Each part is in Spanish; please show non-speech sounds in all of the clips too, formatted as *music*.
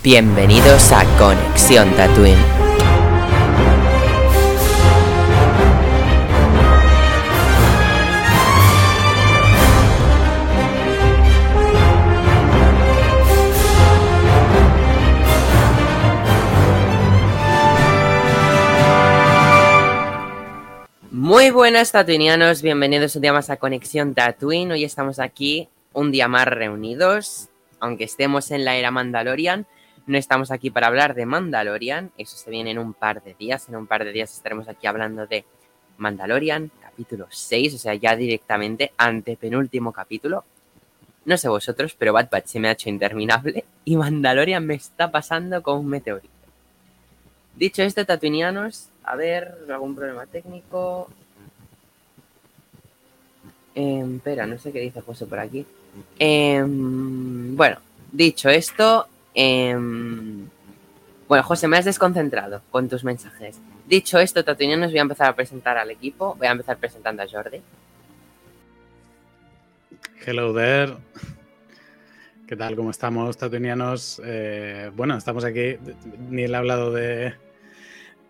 Bienvenidos a Conexión Tatooine. Muy buenas tatuinianos, bienvenidos un día más a Conexión Tatooine. Hoy estamos aquí un día más reunidos, aunque estemos en la era Mandalorian. No estamos aquí para hablar de Mandalorian, eso se viene en un par de días. En un par de días estaremos aquí hablando de Mandalorian, capítulo 6, o sea, ya directamente ante penúltimo capítulo. No sé vosotros, pero Bad Batch se me ha hecho interminable y Mandalorian me está pasando con un meteorito. Dicho esto, tatuinianos, a ver, algún problema técnico. Eh, espera, no sé qué dice José por aquí. Eh, bueno, dicho esto, Em, bueno, José, me has desconcentrado con tus mensajes. Dicho esto, Tatuinianos, voy a empezar a presentar al equipo. Voy a empezar presentando a Jordi. Hello there. ¿Qué tal? ¿Cómo estamos, Tatuinianos? Eh, bueno, estamos aquí. Ni he hablado de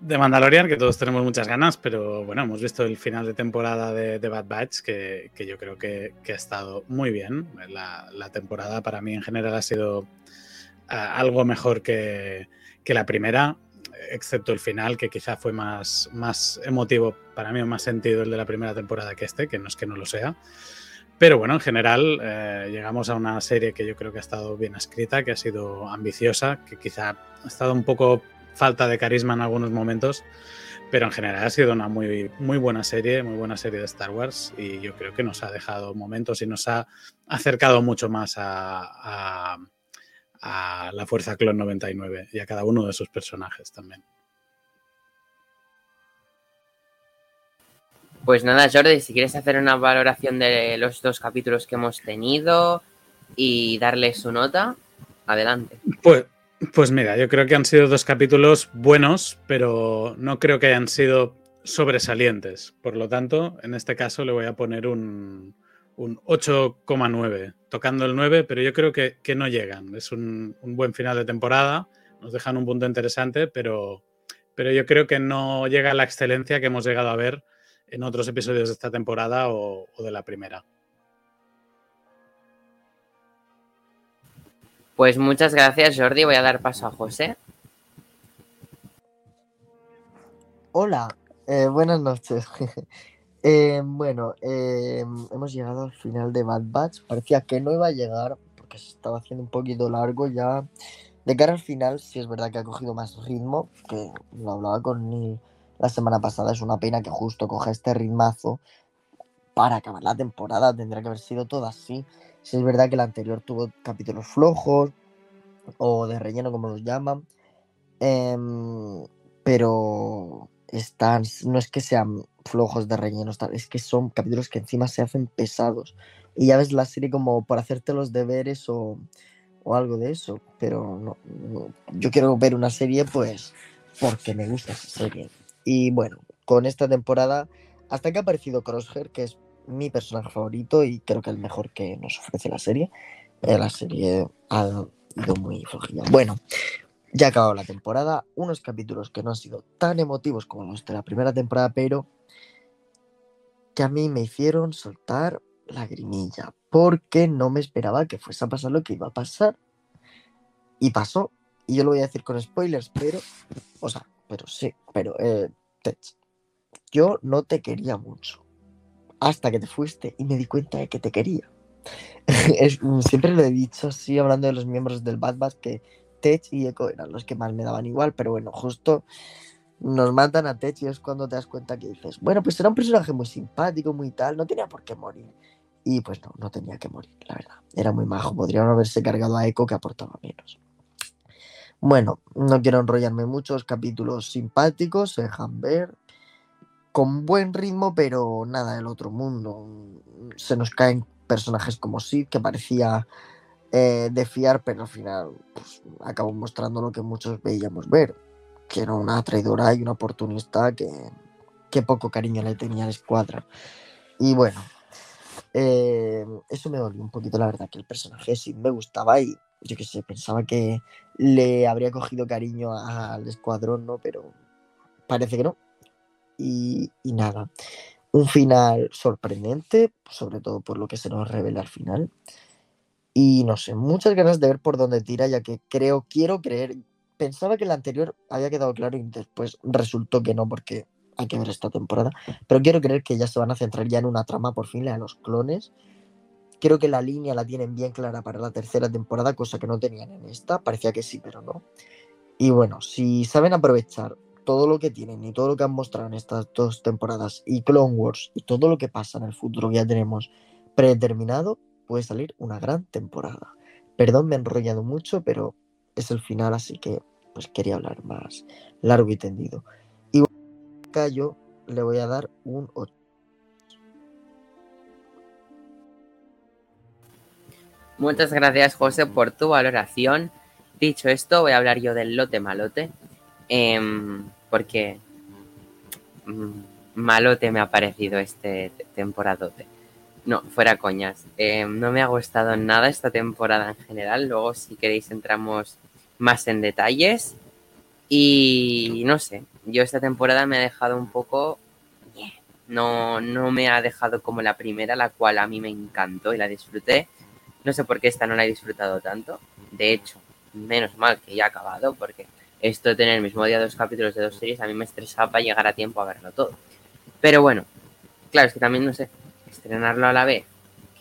Mandalorian, que todos tenemos muchas ganas, pero bueno, hemos visto el final de temporada de, Bad Batch, que, yo creo que, ha estado muy bien. la temporada para mí en general ha sido algo mejor que, la primera, excepto el final, que quizá fue más, más emotivo para mí, más sentido el de la primera temporada que este, que no es que no lo sea. Pero bueno, en general eh, llegamos a una serie que yo creo que ha estado bien escrita, que ha sido ambiciosa, que quizá ha estado un poco falta de carisma en algunos momentos, pero en general ha sido una muy, muy buena serie, muy buena serie de Star Wars y yo creo que nos ha dejado momentos y nos ha acercado mucho más a la Fuerza Clon 99 y a cada uno de sus personajes también. Pues nada, Jordi, si quieres hacer una valoración de los dos capítulos que hemos tenido y darle su nota, adelante. Pues, pues mira, yo creo que han sido dos capítulos buenos, pero no creo que hayan sido sobresalientes. Por lo tanto, en este caso le voy a poner un, un 8,9, tocando el 9, pero yo creo que, no llegan. Es un, buen final de temporada, nos dejan un punto interesante, pero, pero yo creo que no llega a la excelencia que hemos llegado a ver en otros episodios de esta temporada o, de la primera. Pues muchas gracias, Jordi. Voy a dar paso a José. Hola, eh, buenas noches. *laughs* Eh, bueno, eh, hemos llegado al final de Bad Batch. Parecía que no iba a llegar porque se estaba haciendo un poquito largo ya. De cara al final, sí es verdad que ha cogido más ritmo, que lo hablaba con Neil la semana pasada. Es una pena que justo coja este ritmazo para acabar la temporada. Tendría que haber sido todo así. Sí es verdad que la anterior tuvo capítulos flojos o de relleno, como los llaman. Em, pero están, no es que sean flojos de relleno, es que son capítulos que encima se hacen pesados. Y ya ves la serie como por hacerte los deberes o, algo de eso. Pero no, yo quiero ver una serie pues porque me gusta esa serie. Y bueno, con esta temporada, hasta que ha aparecido Crosshair, que es mi personaje favorito y creo que el mejor que nos ofrece la serie, eh, la serie ha ido muy flojilla. Bueno, ya ha acabado la temporada, unos capítulos que no han sido tan emotivos como los de la primera temporada, pero que a mí me hicieron soltar la grimilla, porque no me esperaba que fuese a pasar lo que iba a pasar. Y pasó, y yo lo voy a decir con spoilers, pero, o sea, pero sí, pero, eh, yo no te quería mucho, hasta que te fuiste y me di cuenta de que te quería. *laughs* siempre lo he dicho así, hablando de los miembros del Bad Batch, que Tech y Echo eran los que más me daban igual, pero bueno, justo nos matan a Tech y es cuando te das cuenta que dices, bueno, pues era un personaje muy simpático, muy tal, no tenía por qué morir. Y pues no, no tenía que morir, la verdad. Era muy majo, podrían haberse cargado a Echo que aportaba menos. Bueno, no quiero enrollarme muchos capítulos simpáticos, se dejan ver, con buen ritmo, pero nada del otro mundo. Se nos caen personajes como Sid, que parecía eh, de fiar, pero al final pues, acabó mostrando lo que muchos veíamos ver, que era una traidora y una oportunista que, poco cariño le tenía a la escuadra. Y bueno, eh, eso me dolió un poquito, la verdad, que el personaje sí me gustaba y yo que sé, pensaba que le habría cogido cariño al escuadrón, ¿no? Pero parece que no. Y, y nada, un final sorprendente, sobre todo por lo que se nos revela al final. Y no sé, muchas ganas de ver por dónde tira, ya que creo, quiero creer, pensaba que el anterior había quedado claro y después resultó que no, porque hay que ver esta temporada. Pero quiero creer que ya se van a centrar ya en una trama por fin, la los clones. Creo que la línea la tienen bien clara para la tercera temporada, cosa que no tenían en esta. Parecía que sí, pero no. Y bueno, si saben aprovechar todo lo que tienen y todo lo que han mostrado en estas dos temporadas y Clone Wars y todo lo que pasa en el futuro que ya tenemos predeterminado, puede salir una gran temporada. Perdón, me he enrollado mucho, pero es el final, así que pues quería hablar más largo y tendido. Y acá yo le voy a dar un 8. Muchas gracias, José, por tu valoración. Dicho esto, voy a hablar yo del lote malote. Eh, porque mm, malote me ha parecido este temporadote. No, fuera coñas. Eh, no me ha gustado nada esta temporada en general. Luego, si queréis, entramos más en detalles. Y no sé, yo esta temporada me ha dejado un poco... No, no me ha dejado como la primera, la cual a mí me encantó y la disfruté. No sé por qué esta no la he disfrutado tanto. De hecho, menos mal que ya ha acabado, porque esto de tener el mismo día dos capítulos de dos series a mí me estresaba para llegar a tiempo a verlo todo. Pero bueno, claro, es que también, no sé, estrenarlo a la vez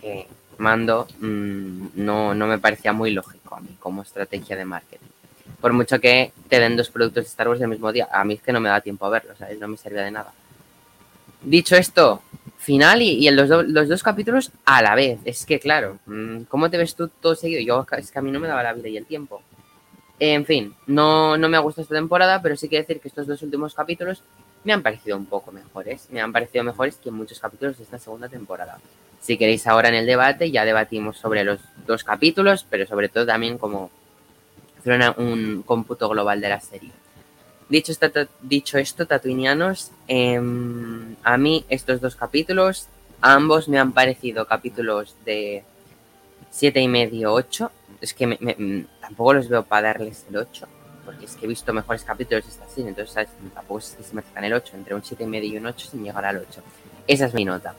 que mando mmm, no, no me parecía muy lógico a mí como estrategia de marketing. Por mucho que te den dos productos de Star Wars el mismo día, a mí es que no me da tiempo a verlo, ¿sabes? No me servía de nada. Dicho esto, final y, y los, do, los, dos capítulos a la vez. Es que, claro, ¿cómo te ves tú todo seguido? Yo, es que a mí no me daba la vida y el tiempo. En fin, no, no me ha gustado esta temporada, pero sí que decir que estos dos últimos capítulos me han parecido un poco mejores. Me han parecido mejores que muchos capítulos de esta segunda temporada. Si queréis ahora en el debate, ya debatimos sobre los dos capítulos, pero sobre todo también como hacer un cómputo global de la serie. Dicho, esto, dicho esto tatuinianos, eh, a mí estos dos capítulos, ambos me han parecido capítulos de siete y medio, 8. Es que me, tampoco los veo para darles el 8, porque es que he visto mejores capítulos de esta serie, entonces tampoco es que se merezcan el 8, entre un siete y medio y un 8 sin llegar al 8. Esa es mi nota.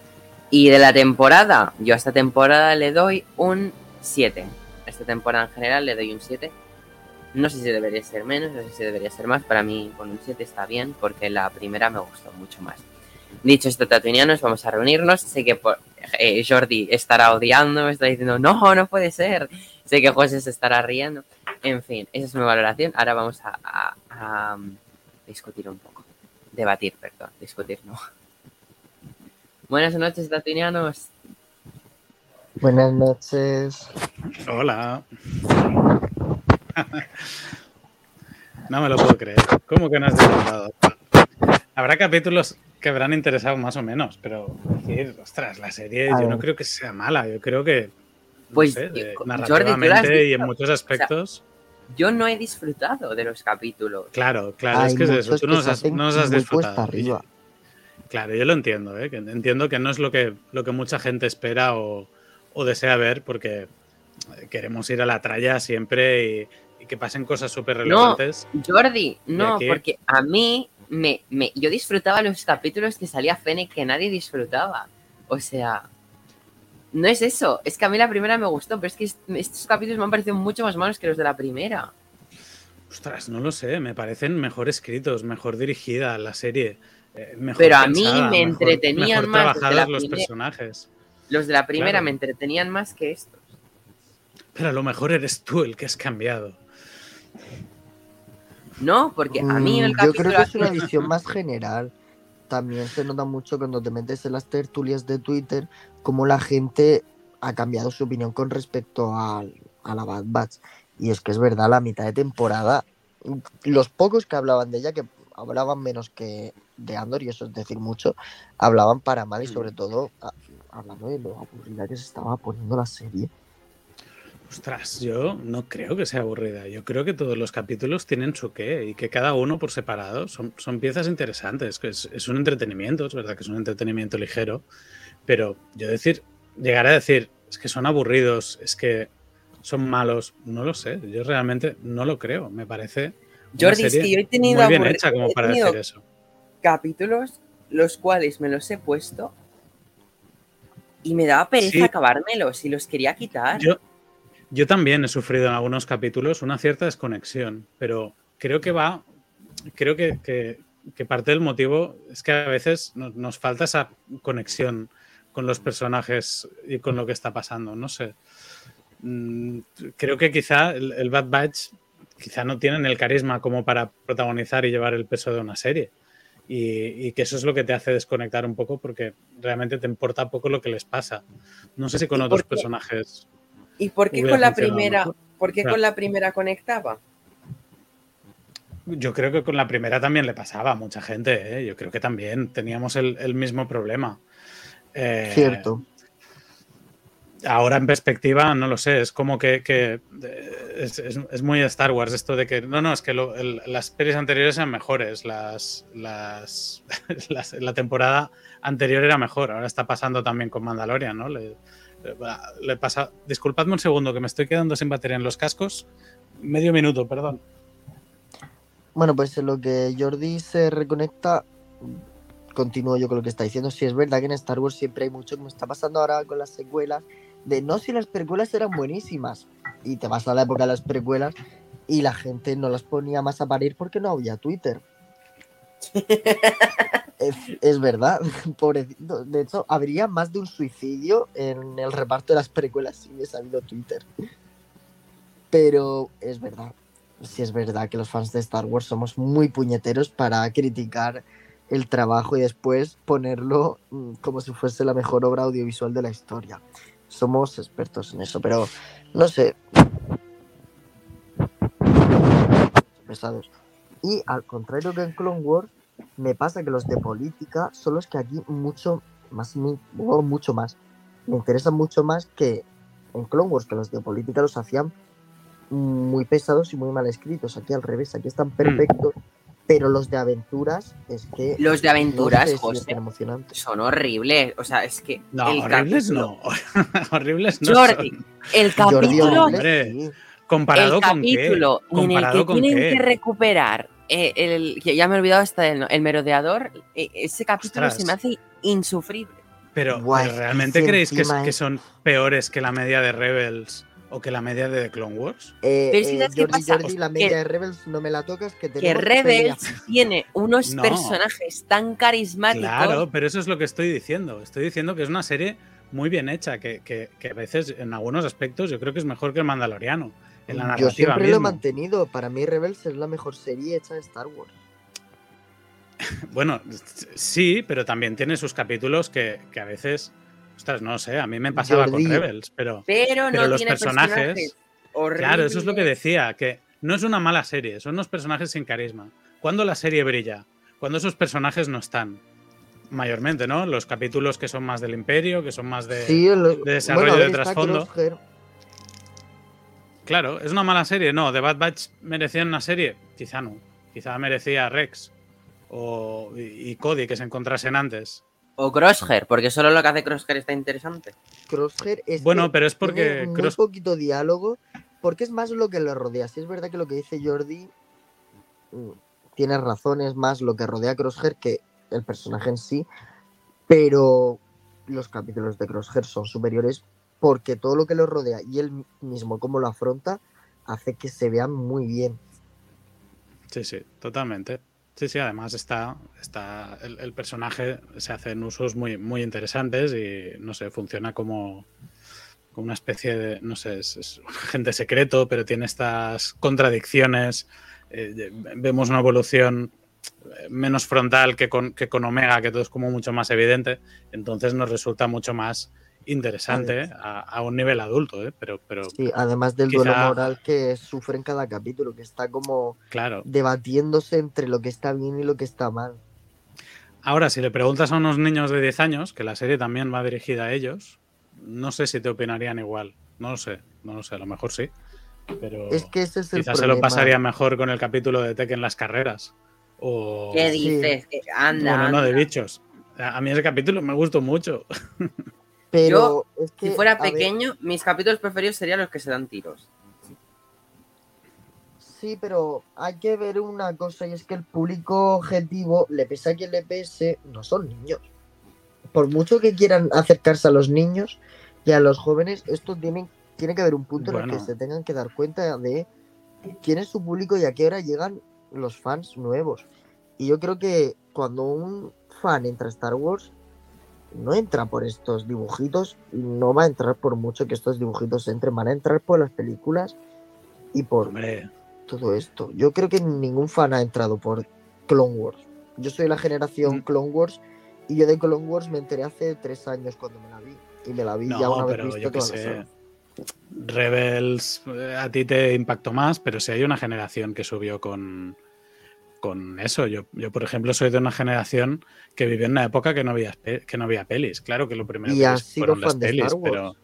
Y de la temporada, yo a esta temporada le doy un 7. A esta temporada en general le doy un 7. No sé si debería ser menos, no sé si debería ser más. Para mí con un 7 está bien porque la primera me gustó mucho más. Dicho esto, tatuinianos, vamos a reunirnos. Sé que por, eh, Jordi estará odiando, me está diciendo, no, no puede ser. Sé que José se estará riendo. En fin, esa es mi valoración. Ahora vamos a, a, a discutir un poco. Debatir, perdón. Discutir, no. Buenas noches, tatuinianos. Buenas noches. Hola. *laughs* no me lo puedo creer. ¿Cómo que no has disfrutado? Habrá capítulos que habrán interesado más o menos, pero decir, ostras, la serie yo no creo que sea mala, yo creo que no pues sé, de, Jordi, narrativamente y en muchos aspectos. O sea, yo no he disfrutado de los capítulos. Claro, claro, Hay es que es eso, tú no has, no los has disfrutado. arriba. Claro, yo lo entiendo, ¿eh? que entiendo que no es lo que, lo que mucha gente espera o, o desea ver, porque queremos ir a la tralla siempre y, y que pasen cosas súper relevantes. No, Jordi, no, porque a mí me, me, yo disfrutaba los capítulos que salía Fennec que nadie disfrutaba. O sea, no es eso. Es que a mí la primera me gustó, pero es que estos capítulos me han parecido mucho más malos que los de la primera. Ostras, no lo sé. Me parecen mejor escritos, mejor dirigida la serie. Eh, mejor pero a pensada, mí me entretenían mejor, mejor más. trabajados los personajes. Los de la primera Claro. me entretenían más que estos. Pero a lo mejor eres tú el que has cambiado. No, porque a mí el Mm, Yo creo que es una visión *laughs* más general. También se nota mucho cuando te metes en las tertulias de Twitter cómo la gente ha cambiado su opinión con respecto al- a, la Bad Batch. Y es que es verdad, la mitad de temporada, los pocos que hablaban de ella, que hablaban menos que de Andor, y eso es decir mucho, hablaban para mal y Mm. sobre todo a- hablando de lo aburrida que se estaba poniendo la serie. Ostras, yo no creo que sea aburrida. Yo creo que todos los capítulos tienen su qué y que cada uno por separado son, son piezas interesantes. Que es, es un entretenimiento, es verdad que es un entretenimiento ligero, pero yo decir, llegar a decir, es que son aburridos, es que son malos. No lo sé, yo realmente no lo creo. Me parece. Jordi, es que yo he tenido, muy bien hecha como para decir eso. capítulos los cuales me los he puesto y me daba pereza acabármelos y los quería quitar. Yo, yo también he sufrido en algunos capítulos una cierta desconexión, pero creo que va, creo que, que, parte del motivo es que a veces nos, falta esa conexión con los personajes y con lo que está pasando. No sé. Mm, creo que quizá el, Bad Batch quizá no tienen el carisma como para protagonizar y llevar el peso de una serie. Y, que eso es lo que te hace desconectar un poco porque realmente te importa poco lo que les pasa. No sé si con otros personajes. ¿Y por qué con la primera? ¿Por qué con la primera conectaba? Yo creo que con la primera también le pasaba a mucha gente. ¿eh? Yo creo que también teníamos el, mismo problema. Eh, Cierto. Ahora en perspectiva, no lo sé, es como que, eh, es, muy Star Wars esto de que, no, no, es que las series anteriores eran mejores, las, *laughs* las, la temporada anterior era mejor, ahora está pasando también con Mandalorian, ¿no? Le, le pasa, disculpadme un segundo que me estoy quedando sin batería en los cascos, medio minuto, perdón. Bueno, pues en lo que Jordi se reconecta, continúo yo con lo que está diciendo. Si es verdad que en Star Wars siempre hay mucho, como está pasando ahora con las secuelas, de no si las precuelas eran buenísimas. Y te vas a la época de las precuelas y la gente no las ponía más a parir porque no había Twitter. *laughs* es, verdad, *laughs* pobrecito. De hecho, habría más de un suicidio en el reparto de las precuelas si hubiese habido Twitter. Pero es verdad, si es verdad que los fans de Star Wars somos muy puñeteros para criticar el trabajo y después ponerlo mm, como si fuese la mejor obra audiovisual de la historia. Somos expertos en eso, pero no sé. Pesados. Y al contrario que en Clone Wars, me pasa que los de política son los que aquí mucho más, mucho más, me interesan mucho más que en Clone Wars, que los de política los hacían muy pesados y muy mal escritos. Aquí al revés, aquí están perfectos. Pero los de aventuras es que. Los de aventuras, José, son horribles. O sea, es que. No, horribles no. *laughs* horribles no. Jordi, el capítulo. ¿Comparado el con capítulo qué? en el que tienen que recuperar. Eh, el, ya me he olvidado hasta el, el merodeador. Eh, ese capítulo se me hace insufrible. Pero, ¿realmente creéis que, que son peores que la media de Rebels? ¿O que la media de The Clone Wars? Eh, eh Jordi, la media de Rebels no me la tocas. Que, que Rebels tiene unos personajes tan carismáticos. Claro, pero eso es lo que estoy diciendo. Estoy diciendo que es una serie muy bien hecha, que, que, a veces en algunos aspectos yo creo que es mejor que el Mandaloriano. En la narrativa yo siempre lo he mantenido. Para mí Rebels es la mejor serie hecha de Star Wars. *laughs* bueno, sí, pero también tiene sus capítulos que, que a veces Ostras, no sé, a mí me pasaba con Rebels, pero, pero, no los personajes. claro, eso es lo que decía, que no es una mala serie, son unos personajes sin carisma. Cuando la serie brilla, cuando esos personajes no están, mayormente, ¿no? Los capítulos que son más del Imperio, que son más de, desarrollo de trasfondo. Claro, ¿es una mala serie? No, ¿The Bad Batch merecía una serie? Quizá no. Quizá merecía Rex o, y Cody que se encontrasen antes. O Crosshair, porque solo lo que hace Crosshair está interesante. Crosshair es. Bueno, pero es porque. Tiene muy poquito diálogo, porque es más lo que lo rodea. Si es verdad que lo que dice Jordi mm, tiene razones más lo que rodea a Crosshair que el personaje en sí, pero los capítulos de Crosshair son superiores porque todo lo que lo rodea y él mismo cómo lo afronta hace que se vean muy bien. Sí, sí, totalmente. Sí, sí, además está, está el, personaje se hace en usos muy, muy interesantes y no sé, funciona como, como una especie de, no sé, es, un agente secreto, pero tiene estas contradicciones. Eh, vemos una evolución menos frontal que con, que con Omega, que todo es como mucho más evidente, entonces nos resulta mucho más interesante a, un nivel adulto, ¿eh? pero, pero sí, además del duelo moral que sufre en cada capítulo, que está como claro. debatiéndose entre lo que está bien y lo que está mal. Ahora, si le preguntas a unos niños de 10 años, que la serie también va dirigida a ellos, no sé si te opinarían igual. No lo sé, no lo sé, a lo mejor sí. Pero es que ese es el quizás se lo pasaría mejor con el capítulo de Tekken las carreras. O... ¿Qué dices? Anda. Bueno, no, de bichos. A mí ese capítulo me gustó mucho. *laughs* Pero es que, Si fuera ver, pequeño, mis capítulos preferidos serían los que se dan tiros. sí, pero hay que ver una cosa y es que el público objetivo, le pese a quien le pese, no son niños. Por mucho que quieran acercarse a los niños y a los jóvenes, esto tiene, tiene que haber un punto en el que se tengan que dar cuenta de quién es su público y a qué hora llegan los fans nuevos. Y yo creo que cuando un fan entra a Star Wars, no entra por estos dibujitos y no va a entrar por mucho que estos dibujitos entren, van a entrar por las películas y por Hombre, todo esto. Yo creo que ningún fan ha entrado por Clone Wars. Yo soy la generación Mm. Clone Wars y yo de Clone Wars me enteré hace tres años cuando me la vi. Y me la vi ya una vez pero visto toda sé. Rebels eh, a ti te impactó más, pero si hay una generación que subió con, con eso. Yo, yo, por ejemplo, soy de una generación que vivió en una época que no había, que no había pelis. Claro que lo primero Y que fueron las pelis, pero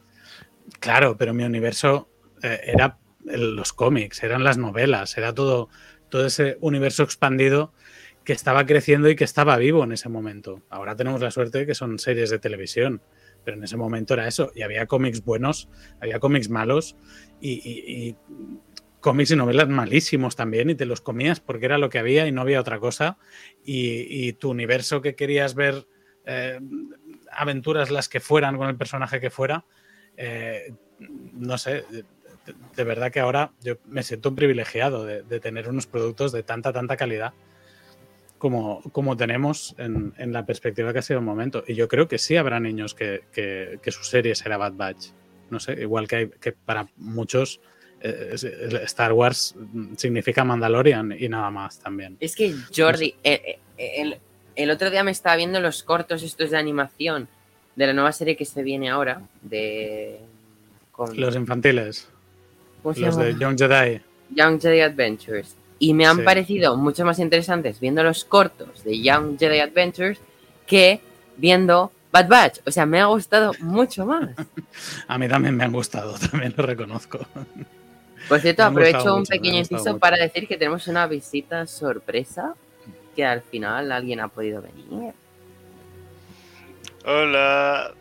claro, pero mi universo eh, era el- los cómics, eran las novelas, era todo, todo ese universo expandido que estaba creciendo y que estaba vivo en ese momento. Ahora tenemos la suerte de que son series de televisión, pero en ese momento era eso. Y había cómics buenos, había cómics malos y, y- y cómics y novelas malísimos también y te los comías porque era lo que había y no había otra cosa. Y, y tu universo que querías ver, eh, aventuras las que fueran con el personaje que fuera, eh, no sé, de, verdad que ahora yo me siento un privilegiado de, tener unos productos de tanta, tanta calidad como, como tenemos en, en la perspectiva que ha sido el momento. Y yo creo que sí habrá niños que, que, que su serie será Bad Batch. No sé, igual que, hay, que para muchos Star Wars significa Mandalorian y nada más también. Es que Jordi, el, el otro día me estaba viendo los cortos estos de animación de la nueva serie que se viene ahora, de... con- Los infantiles, ¿cómo se los llama? de Young Jedi. Young Jedi Adventures. Y me han Sí. parecido mucho más interesantes viendo los cortos de Young Jedi Adventures que viendo Bad Batch. O sea, me ha gustado mucho más. *laughs* A mí también me han gustado, *laughs* también lo reconozco. Por cierto, Me aprovecho un mucho, pequeño inciso para decir que tenemos una visita sorpresa que al final alguien ha podido venir. Hola.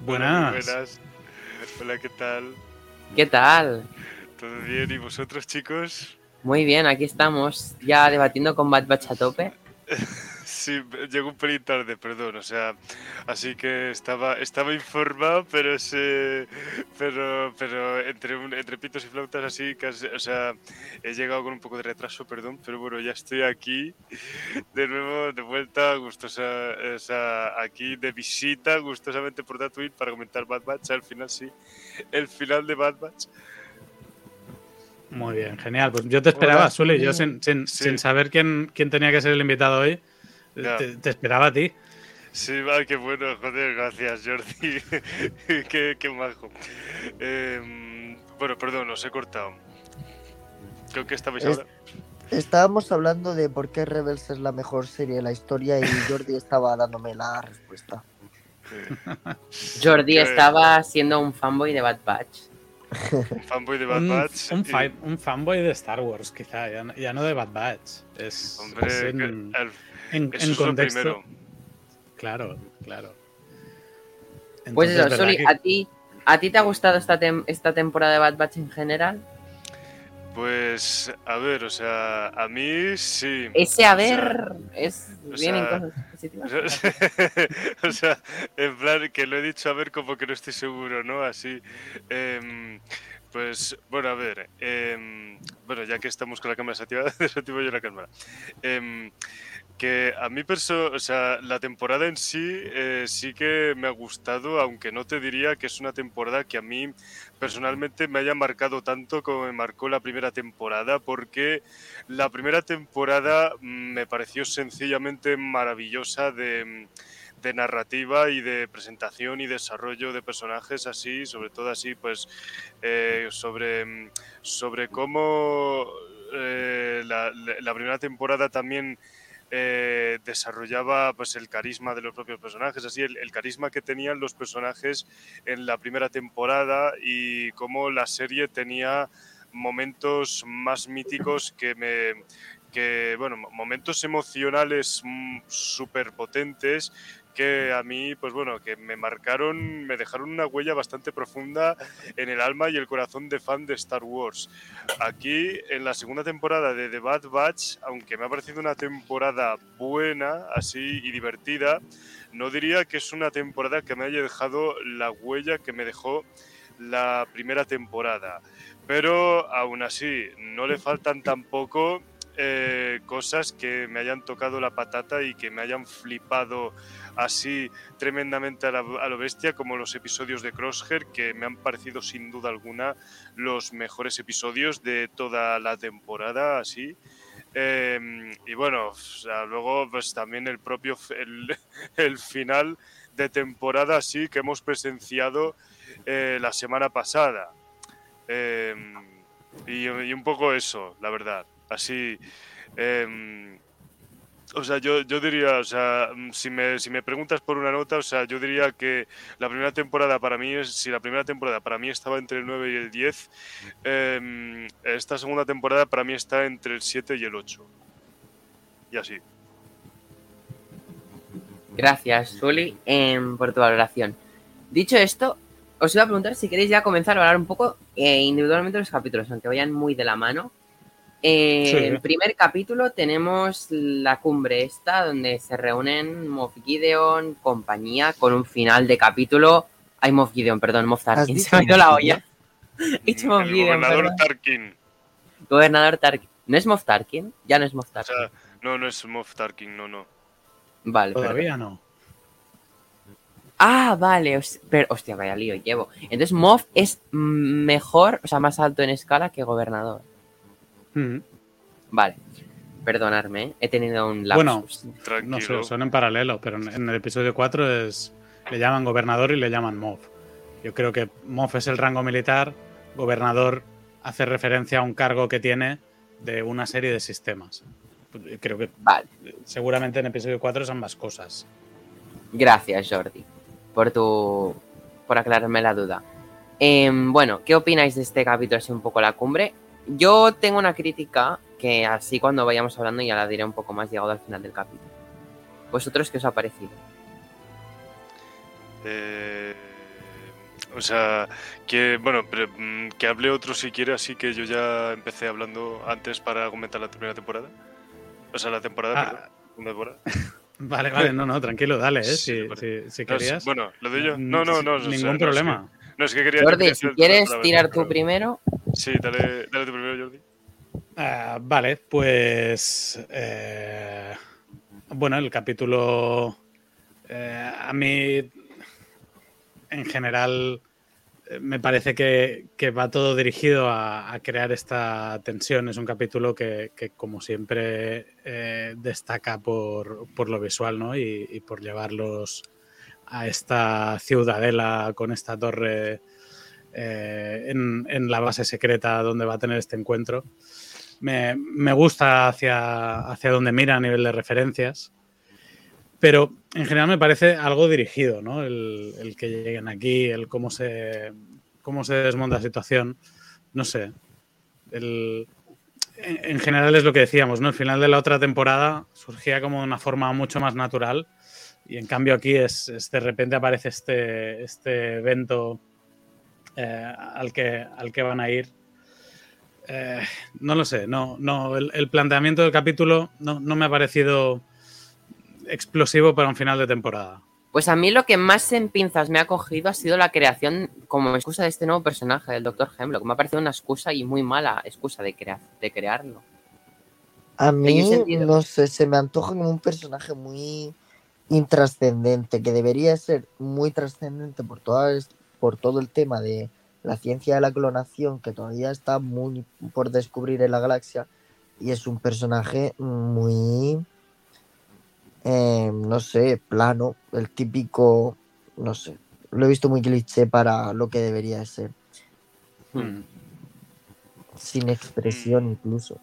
Buenas. Buenas. Hola, ¿qué tal? ¿Qué tal? ¿Todo bien? ¿Y vosotros, chicos? Muy bien, aquí estamos ya debatiendo con Bad Batch a tope. *laughs* Sí, llegó un pelín tarde, perdón. O sea, así que estaba, estaba informado, pero se, pero, pero entre, un- entre pitos y flautas así, casi, o sea, he llegado con un poco de retraso, perdón, pero bueno, ya estoy aquí de nuevo, de vuelta, gustosa, o sea, aquí de visita, gustosamente por Tatooine para comentar Bad Batch. Al final sí, el final de Bad Batch. Muy bien, genial. Pues yo te esperaba, Hola. Sule, yo sin, sin- Sí. sin saber quién, quién tenía que ser el invitado hoy, Te, te esperaba a ti. Sí, va, qué bueno, joder, gracias Jordi, *laughs* qué, qué majo. Em, bueno, perdón, os he cortado. Creo que estabais Es- ahora. Estábamos hablando de por qué Rebels es la mejor serie de la historia y *laughs* Jordi estaba dándome la respuesta. Jordi estaba siendo un fanboy de Bad Batch. Fanboy de *laughs* Bad Un, Batch. un y- un fanboy de Star Wars, quizá, ya no, ya no de Bad Batch. Es, Hombre, es que en, al- en- eso en es lo contexto. primero. Claro, claro. Pues eso, ¿verdad Soli, que- ¿a ti, ¿a ti te ha gustado esta, tem- esta temporada de Bad Batch en general? Pues, a ver, o sea, a mí sí. Ese a O sea, ver es o vienen sea, cosas positivas. *laughs* o sea, en plan, que lo he dicho a ver como que no estoy seguro, ¿no? Así. em, pues, bueno, a ver. em, bueno, ya que estamos con la cámara desactivada, *laughs* desactivo yo la cámara. Em, que a mí, perso o sea, la temporada en sí eh, sí que me ha gustado, aunque no te diría que es una temporada que a mí personalmente me haya marcado tanto como me marcó la primera temporada, porque la primera temporada mm, me pareció sencillamente maravillosa de, de narrativa y de presentación y desarrollo de personajes así, sobre todo así, pues eh, sobre, mm, sobre cómo eh, la primera temporada también eh, desarrollaba pues el carisma de los propios personajes, así el, carisma que tenían los personajes en la primera temporada y cómo la serie tenía momentos más míticos que me que bueno mo- momentos emocionales súper potentes que a mí, pues bueno, que me marcaron, me dejaron una huella bastante profunda en el alma y el corazón de fan de Star Wars. Aquí, en la segunda temporada de The Bad Batch, aunque me ha parecido una temporada buena, así y divertida, no diría que es una temporada que me haya dejado la huella que me dejó la primera temporada. Pero aún así, no le faltan tampoco eh, cosas que me hayan tocado la patata y que me hayan flipado así tremendamente a, lo bestia, como los episodios de Crosshair, que me han parecido sin duda alguna los mejores episodios de toda la temporada, así. Em, y bueno, luego pues también el propio *laughs* el, final de temporada así que hemos presenciado eh, la semana pasada. Em, y, un poco eso, la verdad. Así. Em, o sea, yo, yo diría, o sea, si me, si me preguntas por una nota, o sea, yo diría que la primera temporada para mí, si la primera temporada para mí estaba entre el 9 y el 10, em, esta segunda temporada para mí está entre el 7 y el 8. Y así. Gracias, Suli, em, por tu valoración. Dicho esto, os iba a preguntar si queréis ya comenzar a hablar un poco eh, individualmente los capítulos, aunque vayan muy de la mano. En el primer capítulo tenemos la cumbre esta, donde se reúnen Moff Gideon, compañía, con un final de capítulo. Ay, Moff Gideon, perdón, Moff Tarkin. Se me ha ido la olla. *laughs* gobernador Tarkin. Gobernador Tarkin. ¿No es Moff Tarkin? Ya no es Moff Tarkin. no, no es Moff Tarkin, no, no. Vale. Todavía no. Ah, vale. Pero, hostia, vaya lío llevo. Entonces, Moff es mejor, o sea, más alto en escala que gobernador. Vale. Perdonarme, ¿eh? he tenido un lapsus. Bueno, no sé, son en paralelo, pero en el episodio 4 es, le llaman gobernador y le llaman MOF. Yo creo que MOF es el rango militar, gobernador hace referencia a un cargo que tiene de una serie de sistemas. Creo que vale. seguramente en episodio 4 es ambas cosas. Gracias, Jordi, por tu por aclararme la duda. Em, bueno, ¿qué opináis de este capítulo? Es un poco la cumbre. Yo tengo una crítica que así cuando vayamos hablando ya la diré un poco más llegado al final del capítulo. ¿Vosotros qué os ha parecido? Eh, o sea, que bueno, mm, que hable otro si quiere, así que yo ya empecé hablando antes para comentar la primera temporada. O sea, la temporada, ah. *laughs* Vale, vale, no, no, tranquilo, dale, ¿eh? si, si, querías. bueno, lo de yo. No, no, no. Ningún problema. No, es que quería. Jordi, si quieres tirar tú primero. Sí, dale, dale tú primero, Jordi. Ah, vale, pues. Eh, bueno, el capítulo. Eh, a mí. En general. Eh, me parece que, va todo dirigido a, crear esta tensión. Es un capítulo que, como siempre, destaca por, lo visual ¿no? y por llevarlos a esta ciudadela con esta torre eh, en, la base secreta donde va a tener este encuentro. Me, gusta hacia, hacia donde mira a nivel de referencias, pero en general me parece algo dirigido, ¿no? El, que lleguen aquí, el cómo se, cómo se desmonta la situación, no sé. en, en, general es lo que decíamos, ¿no? El final de la otra temporada surgía como de una forma mucho más natural y en cambio aquí es, de repente aparece este, este evento eh, al, que, al que van a ir. Eh, no lo sé, no, no, el, planteamiento del capítulo no, me ha parecido explosivo para un final de temporada. Pues a mí lo que más en pinzas me ha cogido ha sido la creación como excusa de este nuevo personaje, el Dr. Hemlock. Me ha parecido una excusa y muy mala excusa de, de crearlo. A mí, no sé, se me antoja como un personaje muy intrascendente, que debería ser muy trascendente por, por todo el tema de la ciencia de la clonación, que todavía está muy por descubrir en la galaxia, y es un personaje muy, eh, no sé, plano, el típico, no sé, lo he visto muy cliché para lo que debería ser. Hmm. Sin expresión hmm. incluso.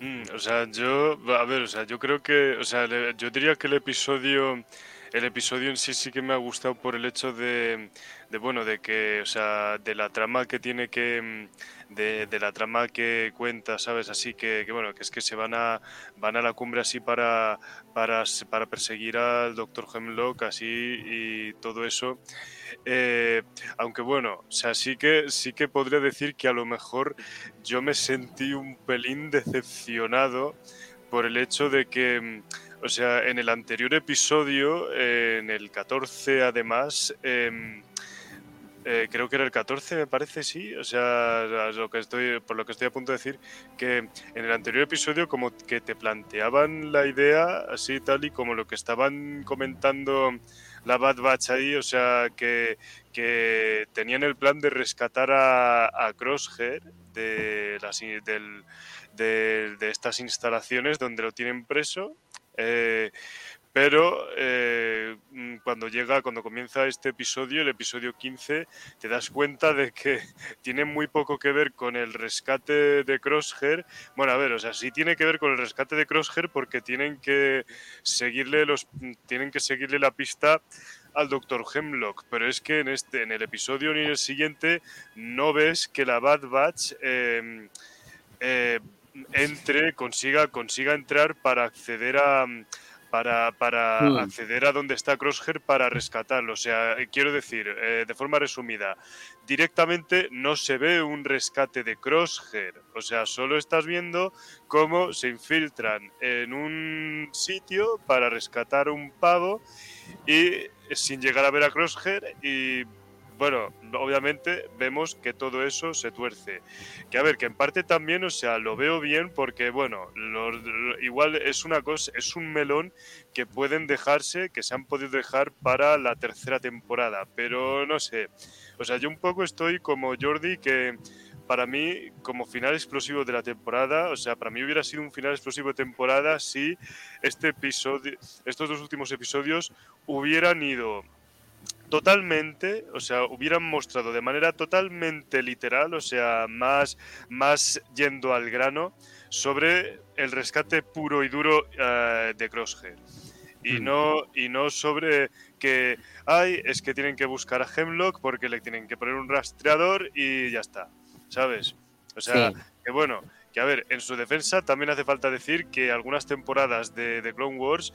Mm, o sea, yo, a ver, o sea, yo creo que, o sea, yo diría que el episodio el episodio en sí sí que me ha gustado por el hecho de, de bueno, de que, o sea, de la trama que tiene que, mm, de, la trama que cuenta, ¿sabes? Así que, que, bueno, que es que se van a, van a la cumbre así para, para, para perseguir al Dr. Hemlock así y todo eso. Eh, aunque bueno, o sea, sí que, sí que podría decir que a lo mejor yo me sentí un pelín decepcionado por el hecho de que, mm, o sea, en el anterior episodio, eh, en el 14 además, eh, eh, creo que era el 14, me parece, sí. O sea, lo que estoy, por lo que estoy a punto de decir, que en el anterior episodio como que te planteaban la idea así tal y como lo que estaban comentando la Bad Batch ahí, o sea, que, que tenían el plan de rescatar a, a Crosshair de, las, del, de, de, estas instalaciones donde lo tienen preso. Eh, pero eh, mm, cuando llega, cuando comienza este episodio, el episodio 15, te das cuenta de que *laughs* tiene muy poco que ver con el rescate de Crosshair. Bueno, a ver, o sea, sí tiene que ver con el rescate de Crosshair porque tienen que seguirle los, tienen que seguirle la pista al Dr. Hemlock, pero es que en este, en el episodio ni en el siguiente, no ves que la Bad Batch eh, eh, entre, consiga, consiga entrar para acceder a para, para mm. acceder a donde está Crosshair para rescatarlo. O sea, quiero decir, eh, de forma resumida, directamente no se ve un rescate de Crosshair. O sea, solo estás viendo cómo se infiltran en un sitio para rescatar un pavo y sin llegar a ver a Crosshair y bueno, obviamente vemos que todo eso se tuerce. Que a ver, que en parte también, o sea, lo veo bien porque, bueno, lo, lo, igual es una cosa, es un melón que pueden dejarse, que se han podido dejar para la tercera temporada, pero no sé. O sea, yo un poco estoy como Jordi que para mí, como final explosivo de la temporada, o sea, para mí hubiera sido un final explosivo de temporada si este episodio, estos dos últimos episodios hubieran ido totalmente, o sea, hubieran mostrado de manera totalmente literal, o sea, más, más yendo al grano, sobre el rescate puro y duro uh, de Crosshair. Y mm. no, y no sobre que, ay, es que tienen que buscar a Hemlock porque le tienen que poner un rastreador y ya está, ¿sabes? O sea, sí. que bueno, que a ver, en su defensa también hace falta decir que algunas temporadas de, de Clone Wars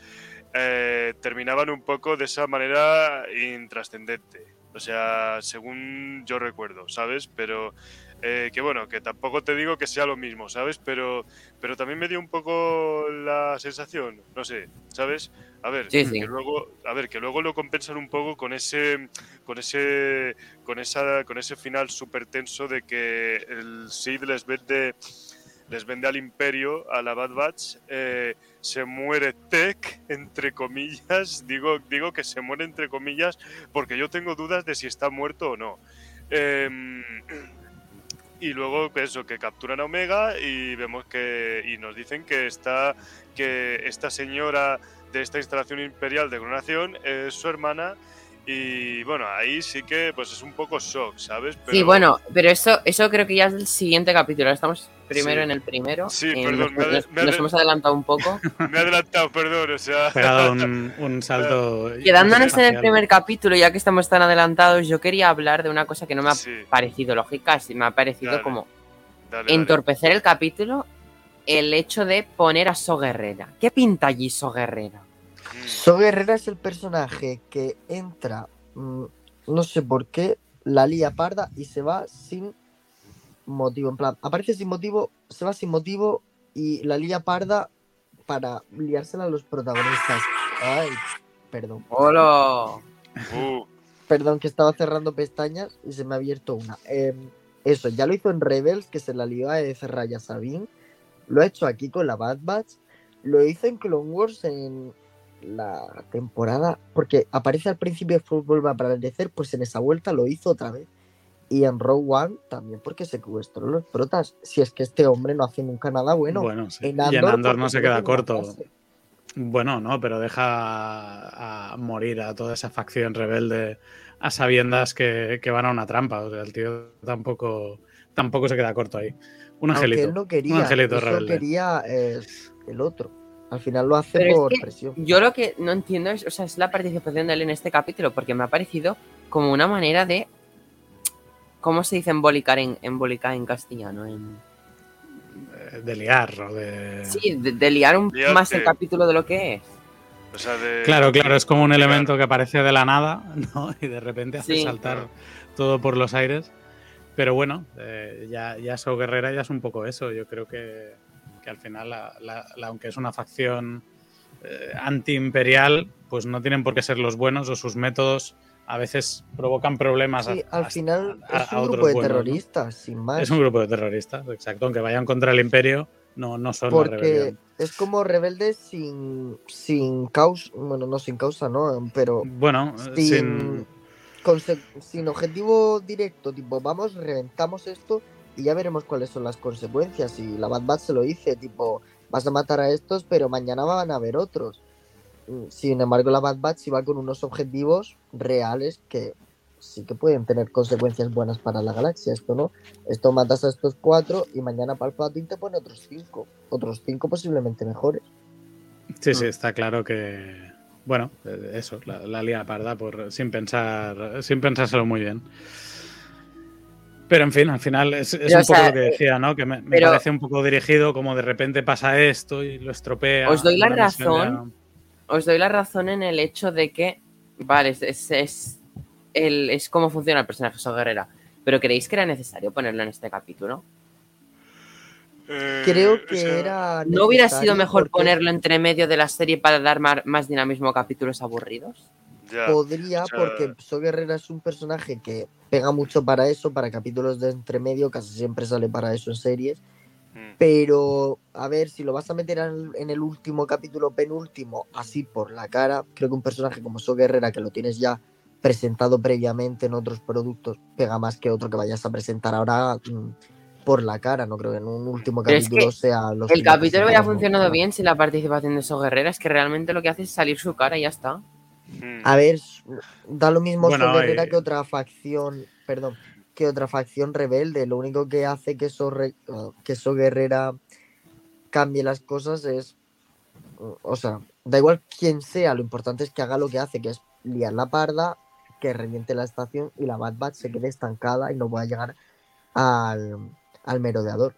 eh, terminaban un poco de esa manera intrascendente. O sea, según yo recuerdo, ¿sabes? Pero eh, que bueno, que tampoco te digo que sea lo mismo, ¿sabes? Pero, pero también me dio un poco la sensación, no sé, ¿sabes? A ver, sí, sí. que luego, a ver, que luego lo compensan un poco con ese, con ese, con esa, con ese final súper tenso de que el Sid les vende, les vende al Imperio, a la Bad Batch. Eh, se muere Tech, entre comillas. *laughs* Digo, digo que se muere entre comillas porque yo tengo dudas de si está muerto o no. Eh, y luego eso, que capturan a Omega y vemos que. y nos dicen que está. que esta señora de esta instalación imperial de clonación es su hermana. Y bueno, ahí sí que pues es un poco shock, ¿sabes? Pero... Sí, bueno, pero eso, eso creo que ya es el siguiente capítulo. Estamos primero sí. en el primero. Sí, perdón, nos, me, nos, me nos hemos adelantado un poco. *laughs* me he adelantado, perdón, o sea. Pegado un, *laughs* un salto. Quedándonos en el primer capítulo, ya que estamos tan adelantados, yo quería hablar de una cosa que no me ha sí. parecido lógica, me ha parecido dale, como dale, entorpecer dale. el capítulo el hecho de poner a So Guerrera. ¿Qué pinta allí So Guerrera? So Guerrera es el personaje que entra, mmm, no sé por qué, la lía parda y se va sin motivo. En plan, aparece sin motivo, se va sin motivo y la lía parda para liársela a los protagonistas. Ay, perdón. ¡Hola! Uh. Perdón, que estaba cerrando pestañas y se me ha abierto una. Eh, eso, ya lo hizo en Rebels, que se la lió a Raya Sabine. Lo ha hecho aquí con la Bad Batch. Lo hizo en Clone Wars en la temporada. Porque aparece al principio de fútbol va a aparecer, pues en esa vuelta lo hizo otra vez. Y en Rogue One también porque secuestró los protas. Si es que este hombre no hace nunca nada bueno. Bueno, sí. en Andor, y en Andor no se queda corto. Bueno, no, pero deja a morir a toda esa facción rebelde a sabiendas que, que van a una trampa. O sea, el tío tampoco, tampoco se queda corto ahí. Un angelito. Aunque él no quería, un angelito eso rebelde. quería eh, el otro. Al final lo hace Pero es por que presión. Yo lo que no entiendo es, o sea, es la participación de él en este capítulo, porque me ha parecido como una manera de. ¿Cómo se dice embolicar en, embolicar en castellano? En- Eh, De liar o de. sí, de, de liar un, Liarte. más el capítulo de lo que es. O sea, de- Claro, claro, es como un elemento que aparece de la nada, *laughs* ¿no? Y de repente hace Sí. saltar Claro. todo por los aires. Pero bueno, eh, ya, ya So Guerrera ya es un poco eso. Yo creo que, que al final, la- la- la- aunque es una facción eh, antiimperial, pues no tienen por qué ser los buenos o sus métodos a veces provocan problemas. Sí, a- al final a- es un otros grupo de buenos, ¿no? terroristas, sin más. Es un grupo de terroristas, exacto. Aunque vayan contra el imperio, no, no son Porque es como rebeldes sin, sin causa, bueno, no sin causa, ¿no? Pero Bueno, sin, sin, sin objetivo directo, tipo, vamos, reventamos esto y ya veremos cuáles son las consecuencias. Y la Bad Batch se lo dice, tipo, vas a matar a estos, pero mañana van a haber otros. Mm, Sin embargo, la Bad Batch va con unos objetivos reales que sí que pueden tener consecuencias buenas para la galaxia. Esto no, esto matas a estos cuatro y mañana Palpatine te pone otros cinco, otros cinco posiblemente mejores. Sí, sí, Mm. está claro que. Bueno, eh, eso, la, la lía parda por, sin pensar, sin pensárselo muy bien. Pero en fin, al final es, es un poco sea, lo que decía, ¿no? Que me, me pero- parece un poco dirigido, como de repente pasa esto y lo estropea. Os doy la razón. Os doy la razón en el hecho de que, vale, es, es, es, el, es cómo funciona el personaje So Guerrera. Pero ¿creéis que era necesario ponerlo en este capítulo? Eh, Creo o que sea, era. ¿No hubiera sido mejor porque ponerlo entre medio de la serie para dar más dinamismo a capítulos aburridos? ya, Podría, o sea, porque So Guerrera es un personaje que pega mucho para eso, para capítulos de entremedio, casi siempre sale para eso en series. Mm, Pero, a ver, si lo vas a meter en, el último capítulo penúltimo, así por la cara, creo que un personaje como So Guerrera, que lo tienes ya presentado previamente en otros productos, pega más que otro que vayas a presentar ahora mm, por la cara. No creo que en un último Pero es capítulo que sea los El capítulo hubiera funcionado bien sin la participación de So Guerrera. Es que realmente lo que hace es salir su cara y ya está. mm. A ver, da lo mismo Bueno, So Guerrera eh, que otra facción, perdón, que otra facción rebelde. Lo único que hace que So, Re- uh, que So Guerrera cambie las cosas es, o sea, da igual quién sea, lo importante es que haga lo que hace, que es liar la parda, que reviente la estación y la Bad Batch se quede estancada y no pueda llegar al, al merodeador.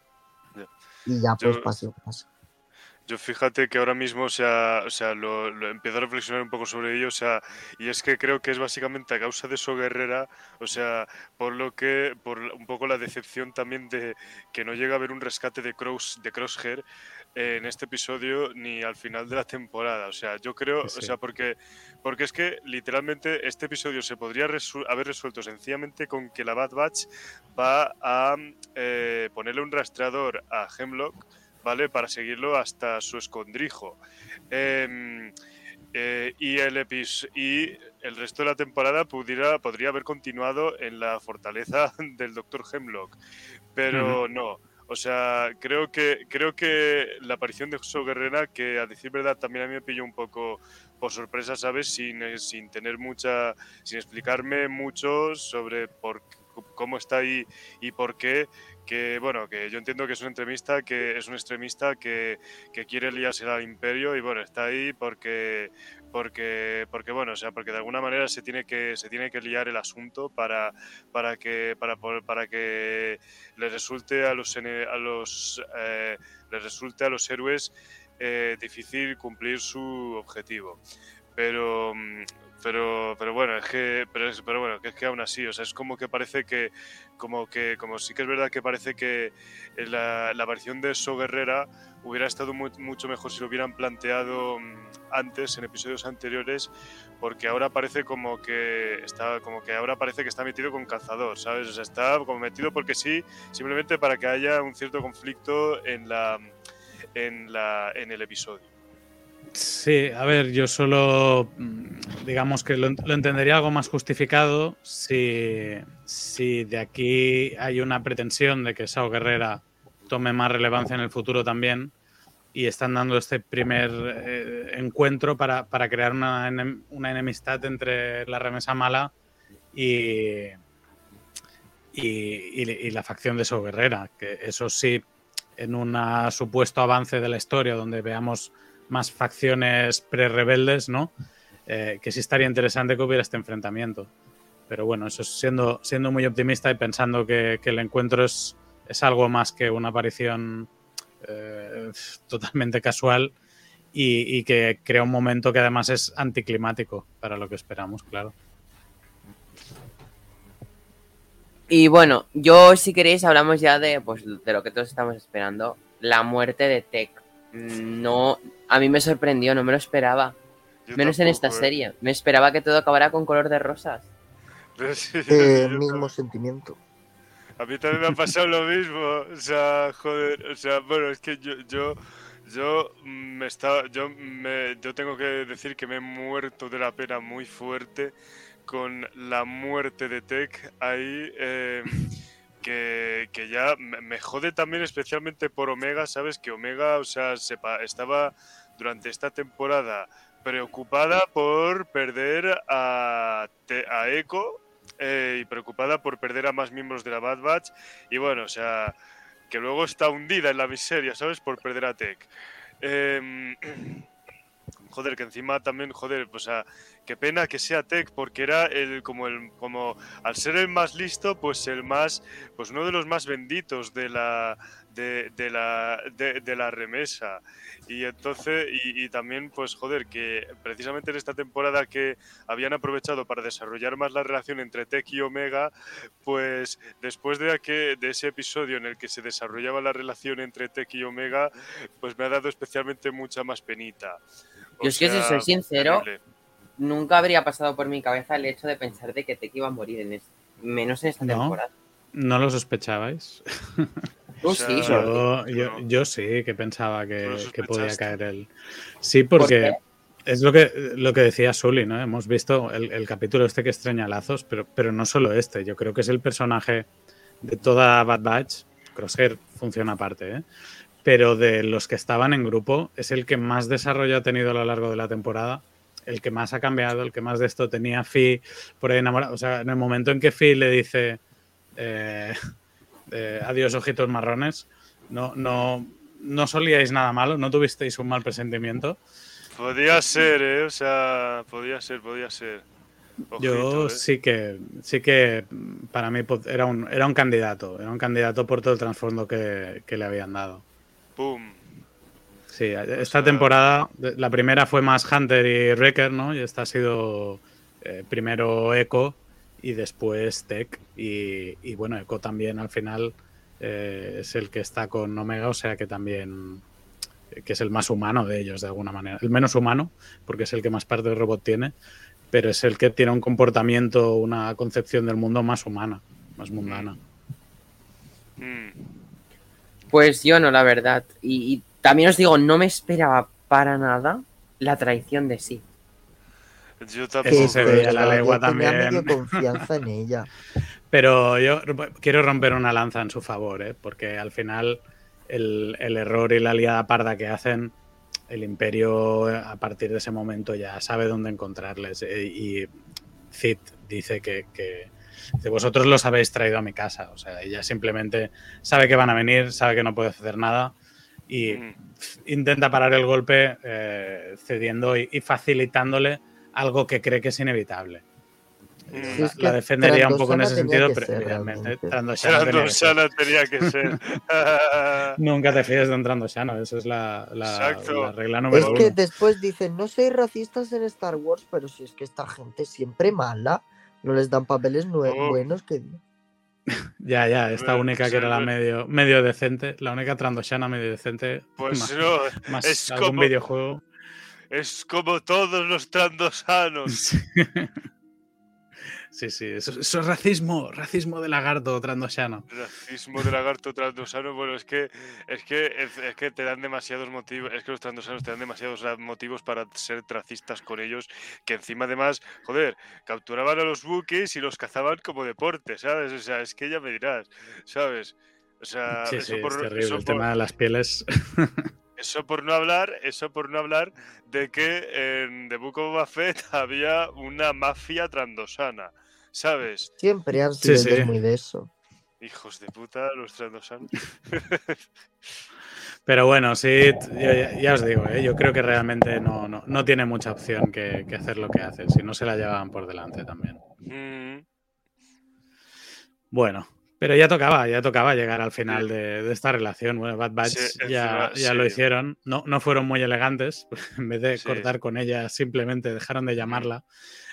Y ya pues Yo- pase lo que pase. Yo fíjate que ahora mismo, o sea, o sea lo, lo empiezo a reflexionar un poco sobre ello, o sea, y es que creo que es básicamente a causa de So Guerrera, o sea, por lo que, por un poco la decepción también de que no llega a haber un rescate de, Cross, de Crosshair eh, en este episodio ni al final de la temporada, o sea, yo creo, Sí. o sea, porque, porque es que literalmente este episodio se podría resu- haber resuelto sencillamente con que la Bad Batch va a eh, ponerle un rastreador a Hemlock, ¿vale? Para seguirlo hasta su escondrijo. Em, eh, y, el epis- y el resto de la temporada pudiera, podría haber continuado en la fortaleza *laughs* del Dr. Hemlock. Pero no. O sea, creo que, creo que la aparición de Josué Guerrera, que a decir verdad también a mí me pilló un poco por sorpresa, ¿sabes? Sin, eh, sin tener mucha, sin explicarme mucho sobre por cómo está ahí y por qué, que bueno, que yo entiendo que es un extremista, que es un extremista que, que quiere liarse al imperio y bueno, está ahí porque porque porque bueno, o sea, porque de alguna manera se tiene que se tiene que liar el asunto para para que para para que le resulte a los a los eh, les resulte a los héroes eh, difícil cumplir su objetivo. Pero mm, pero pero bueno, es que pero, es- pero bueno, que es que aún así, o sea, es como que parece que como que como sí que es verdad que parece que la, la aparición de So Guerrera hubiera estado mu- mucho mejor si lo hubieran planteado mm, antes en episodios anteriores porque ahora parece como que está como que ahora parece que está metido con cazador sabes o sea está como metido porque sí simplemente para que haya un cierto conflicto en la en la en el episodio Sí, a ver, yo solo mm, digamos que lo, entendería algo más justificado si, si de aquí hay una pretensión de que Sao Guerrera tome más relevancia en el futuro también y están dando este primer eh, encuentro para, para crear una, una enemistad entre la remesa mala y- y la facción de Sao Guerrera, que eso sí, en un supuesto avance de la historia donde veamos más facciones pre-rebeldes, ¿no? Eh, que sí estaría interesante que hubiera este enfrentamiento. Pero bueno, eso siendo, siendo muy optimista y pensando que, el encuentro es, es, algo más que una aparición eh, totalmente casual y, que crea un momento que además es anticlimático para lo que esperamos, claro. Y bueno, yo si queréis hablamos ya de, pues, de lo que todos estamos esperando, la muerte de Tech. No, a mí me sorprendió, no me lo esperaba. Menos en esta eh. serie. Me esperaba que todo acabara con color de rosas. *laughs* Eh, mismo sentimiento. A mí también me ha pasado lo mismo. O sea, joder. O sea, bueno, es que yo, yo, yo me estaba, yo me, yo tengo que decir que me he muerto de la pena muy fuerte con la muerte de Tech ahí. Em, que, que, ya me, jode también especialmente por Omega, ¿sabes? Que Omega, o sea, sepa, estaba durante esta temporada preocupada por perder a, a Echo eh, y preocupada por perder a más miembros de la Bad Batch. Y bueno, o sea, que luego está hundida en la miseria, ¿sabes? Por perder a Tech. Em, *clears throat* joder, que encima también, joder, pues a, qué pena que sea Tech, porque era el, como el, como al ser el más listo, pues el más, pues uno de los más benditos de la, de, la, de, la remesa. Y entonces, y, también, pues joder, que precisamente en esta temporada que habían aprovechado para desarrollar más la relación entre Tech y Omega, pues después de, de ese episodio en el que se desarrollaba la relación entre Tech y Omega, pues me ha dado especialmente mucha más penita. Yo es que si soy sincero, nunca habría pasado por mi cabeza el hecho de pensar de que Tech iba a morir en menos en esta temporada. ¿No lo sospechabais? *laughs* yo, sí que pensaba que, podía caer él. Sí, porque es lo que, lo que decía Sully, ¿no? Hemos visto el, capítulo este que extraña lazos, pero, pero no solo este. Yo creo que es el personaje de toda Bad Batch. Crosshair funciona aparte, ¿eh? Pero de los que estaban en grupo, es el que más desarrollo ha tenido a lo largo de la temporada el que más ha cambiado, el que más de esto tenía Fi por ahí enamorado. O sea, en el momento en que Fi le dice, eh, adiós ojitos marrones. No, no, no solíais nada malo, no tuvisteis un mal presentimiento. Podía ser, ¿eh? O sea, podía ser, podía ser. Yo ¿eh? sí que sí que para mí era un, era un candidato, era un candidato por todo el trasfondo que, le habían dado. ¡Pum! Sí, esta temporada, la primera fue más Hunter y Wrecker, ¿no? Y esta ha sido eh, primero Echo y después Tech. Y, bueno, Echo también al final eh, es el que está con Omega, o sea que también que es el más humano de ellos de alguna manera. El menos humano, porque es el que más parte del robot tiene, pero es el que tiene un comportamiento, una concepción del mundo más humana, más mundana. Mm. Pues yo no, la verdad. Y, y también os digo, no me esperaba para nada la traición de sí. Yo tampoco. se veía la legua también. confianza en ella. *laughs* Pero yo quiero romper una lanza en su favor, ¿eh? porque al final el, error y la liada parda que hacen, el imperio a partir de ese momento ya sabe dónde encontrarles. Eh, y Cid dice que, que vosotros los habéis traído a mi casa. O sea, ella simplemente sabe que van a venir, sabe que no puede hacer nada y mm. intenta parar el golpe eh, cediendo y facilitándole algo que cree que es inevitable. la, defendería un poco en ese sentido, pero realmente Trandoshana tenía, que ser. *laughs* Nunca te fíes de un Trandoshano, esa es la, regla número uno. Es que después dicen, no soy racistas en Star Wars, pero si es que esta gente siempre mala, no les dan papeles oh. buenos que... *laughs* ya, ya, esta única que era la medio, medio decente, la única Trandoshana medio decente. Pues más, no, más es algún como... videojuego. Es como todos los trandosanos. *laughs* Sí, sí, eso, es racismo, racismo de lagarto trandosano. Racismo de lagarto trandosano, bueno, es que, es que, es, que te dan demasiados motivos, es que los trandosanos te dan demasiados motivos para ser tracistas con ellos, que encima además, joder, capturaban a los buques y los cazaban como deporte, ¿sabes? O sea, es que ya me dirás, ¿sabes? O sea, sí, eso sí, por, es terrible, el tema de las pieles. *laughs* Eso por no hablar, eso por no hablar de que en The Book of Boba Fett *laughs* había una mafia trandosana, ¿sabes? Siempre han sido muy de eso. Hijos de puta, los trandosanos. *laughs* Pero bueno, sí, ya, os digo, ¿eh? yo creo que realmente no, no, tiene mucha opción que, hacer lo que hace, si no se la llevaban por delante también. Mm. Bueno, pero ya tocaba, ya tocaba llegar al final de, esta relación. Bueno, Bad Batch ya, ya lo hicieron. No, no fueron muy elegantes. *laughs* En vez de cortar con ella, simplemente dejaron de llamarla.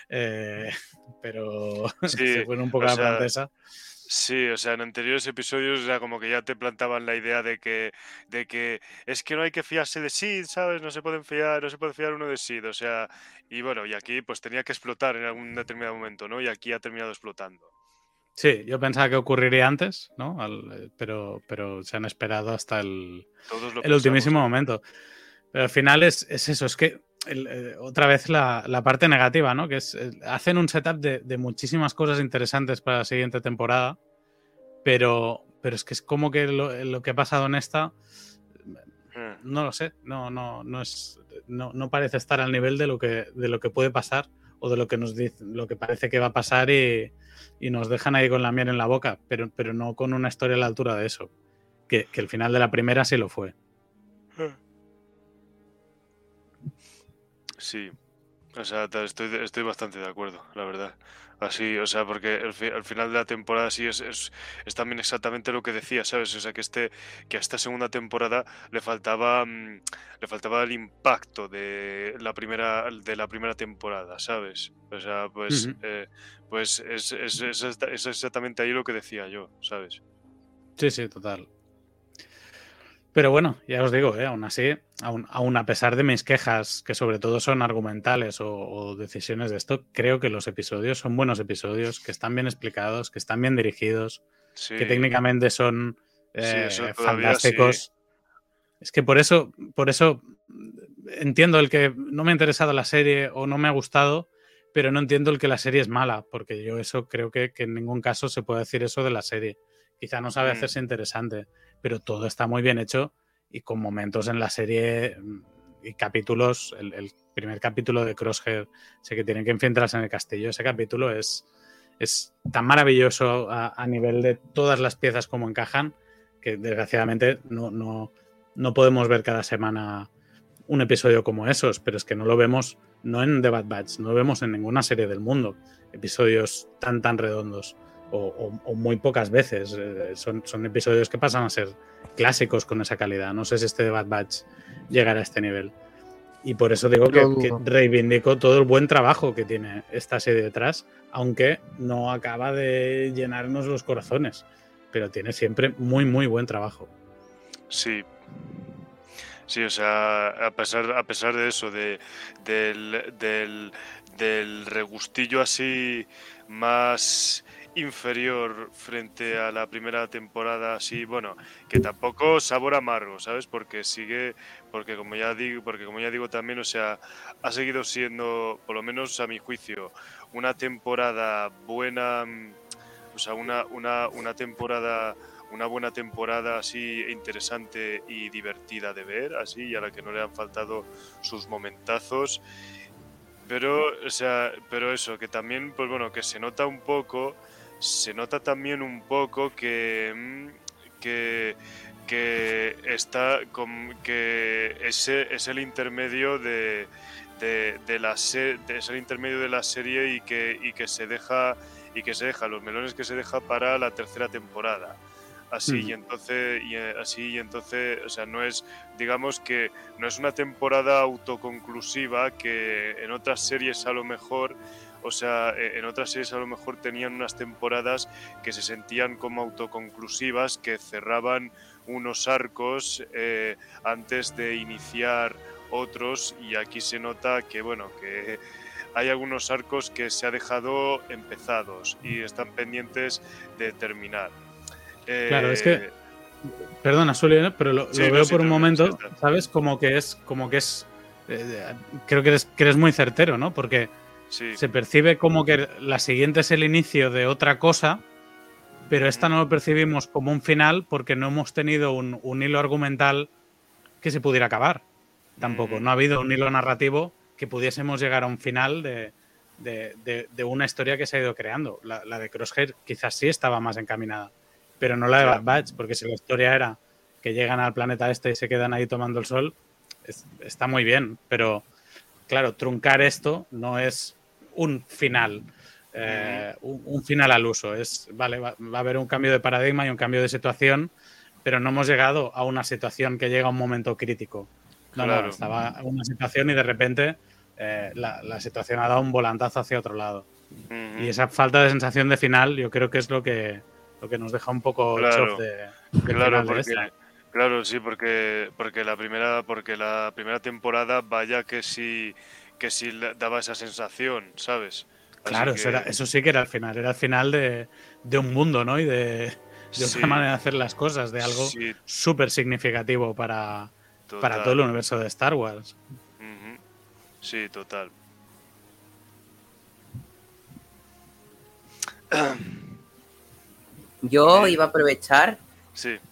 Eh, *laughs* pero *laughs* se fueron un poco a la francesa. Sí, o sea, en anteriores episodios ya como que ya te plantaban la idea de que, de que es que no hay que fiarse de Sid, ¿sabes? No se pueden fiar, no se puede fiar uno de Sid, o sea, y bueno, y aquí pues tenía que explotar en algún determinado momento, ¿no? Y aquí ha terminado explotando. Sí, yo pensaba que ocurriría antes, ¿no? Eh, pero, pero se han esperado hasta el, el ultimísimo momento. Pero al final es, eso, es que eh, otra vez la, parte negativa, ¿no? Que es, eh, hacen un setup de, muchísimas cosas interesantes para la siguiente temporada, pero, pero es que es como que lo, que ha pasado en esta, hmm. no lo sé, no, no, no, es, no, no, parece estar al nivel de lo, que, de lo que puede pasar o de lo que nos dice, lo que parece que va a pasar y, nos dejan ahí con la miel en la boca, pero, pero no con una historia a la altura de eso, que, que el final de la primera sí lo fue. Sí, o sea, estoy, estoy bastante de acuerdo, la verdad. Así, o sea, porque al, final de la temporada sí es, es, también exactamente lo que decía, ¿sabes? O sea, que este que a esta segunda temporada le faltaba mm, le faltaba el impacto de la primera de la primera temporada, ¿sabes? O sea, pues eh, pues es, es, es exactamente ahí lo que decía yo, ¿sabes? Sí, sí, total. Pero bueno, ya os digo, ¿eh? aún así, aún, a pesar de mis quejas, que sobre todo son argumentales o, decisiones de esto, creo que los episodios son buenos episodios, que están bien explicados, que están bien dirigidos, que técnicamente son eh, fantásticos. Es que por eso, por eso entiendo el que no me ha interesado la serie o no me ha gustado, pero no entiendo el que la serie es mala, porque yo eso creo que, en ningún caso se puede decir eso de la serie. Quizá no sabe mm. hacerse interesante pero todo está muy bien hecho y con momentos en la serie mm, y capítulos, el, primer capítulo de Crosshair, sé que tienen que enfrentarse en el castillo, ese capítulo es, es tan maravilloso a, nivel de todas las piezas como encajan, que desgraciadamente no, no, no podemos ver cada semana un episodio como esos, pero es que no lo vemos, no en The Bad Batch, no lo vemos en ninguna serie del mundo, episodios tan, tan redondos o, muy pocas veces. Eh, son, son, episodios que pasan a ser clásicos con esa calidad. No sé si este de Bad Batch llegará a este nivel. Y por eso digo que, reivindico todo el buen trabajo que tiene esta serie detrás, aunque no acaba de llenarnos los corazones, pero tiene siempre muy, muy buen trabajo. Sí. Sí, o sea, a pesar, a pesar de eso, de, del, del, del regustillo así más inferior frente a la primera temporada así bueno que tampoco sabor amargo sabes porque sigue porque como ya digo porque como ya digo también o sea ha seguido siendo por lo menos a mi juicio una temporada buena o sea una una, una temporada una buena temporada así interesante y divertida de ver así y a la que no le han faltado sus momentazos. Pero o sea pero eso que también pues bueno que se nota un poco se nota también un poco que, mm, que, que está con, que ese es el intermedio de, de, la es el intermedio de la serie y que, y que se deja y que se deja los melones que se deja para la tercera temporada. Así y entonces y eh, así y entonces o sea no es digamos que no es una temporada autoconclusiva que en otras series a lo mejor o sea, e, en otras series a lo mejor tenían unas temporadas que se sentían como autoconclusivas, que cerraban unos arcos eh, antes de iniciar otros y aquí se nota que, bueno, que hay algunos arcos que se ha dejado empezados y están pendientes de terminar. claro, es que eh, perdona, Suli, pero lo, veo por un momento, ¿sabes? Como que es, como que es, eh, creo que eres, que eres muy certero, ¿no? Porque se percibe como que la siguiente es el inicio de otra cosa, pero esta no lo percibimos como un final porque no hemos tenido un, hilo argumental que se pudiera acabar. Tampoco. No ha habido un hilo narrativo que pudiésemos llegar a un final de, una historia que se ha ido creando. La, de Crosshair quizás sí estaba más encaminada, pero no la de Bad Batch, porque si la historia era que llegan al planeta este y se quedan ahí tomando el sol, está muy bien, pero claro, truncar esto no es un final, eh, un, final al uso. Es, vale, va, a haber un cambio de paradigma y un cambio de situación, pero no hemos llegado a una situación que llega a un momento crítico. No, no, estaba una situación y de repente eh, la, situación ha dado un volantazo hacia otro lado. Y esa falta de sensación de final, yo creo que es lo que, lo que nos deja un poco claro, de, claro, Claro, sí, porque, porque la primera, porque la primera temporada, vaya que sí, que sí daba esa sensación, ¿sabes? claro, eso, era, eso, sí que era el final, era el final de, un mundo, ¿no? Y de, de otra *laughs* manera de hacer las cosas, de algo súper significativo para, para todo el universo de Star Wars. Sí, total. Yo iba a aprovechar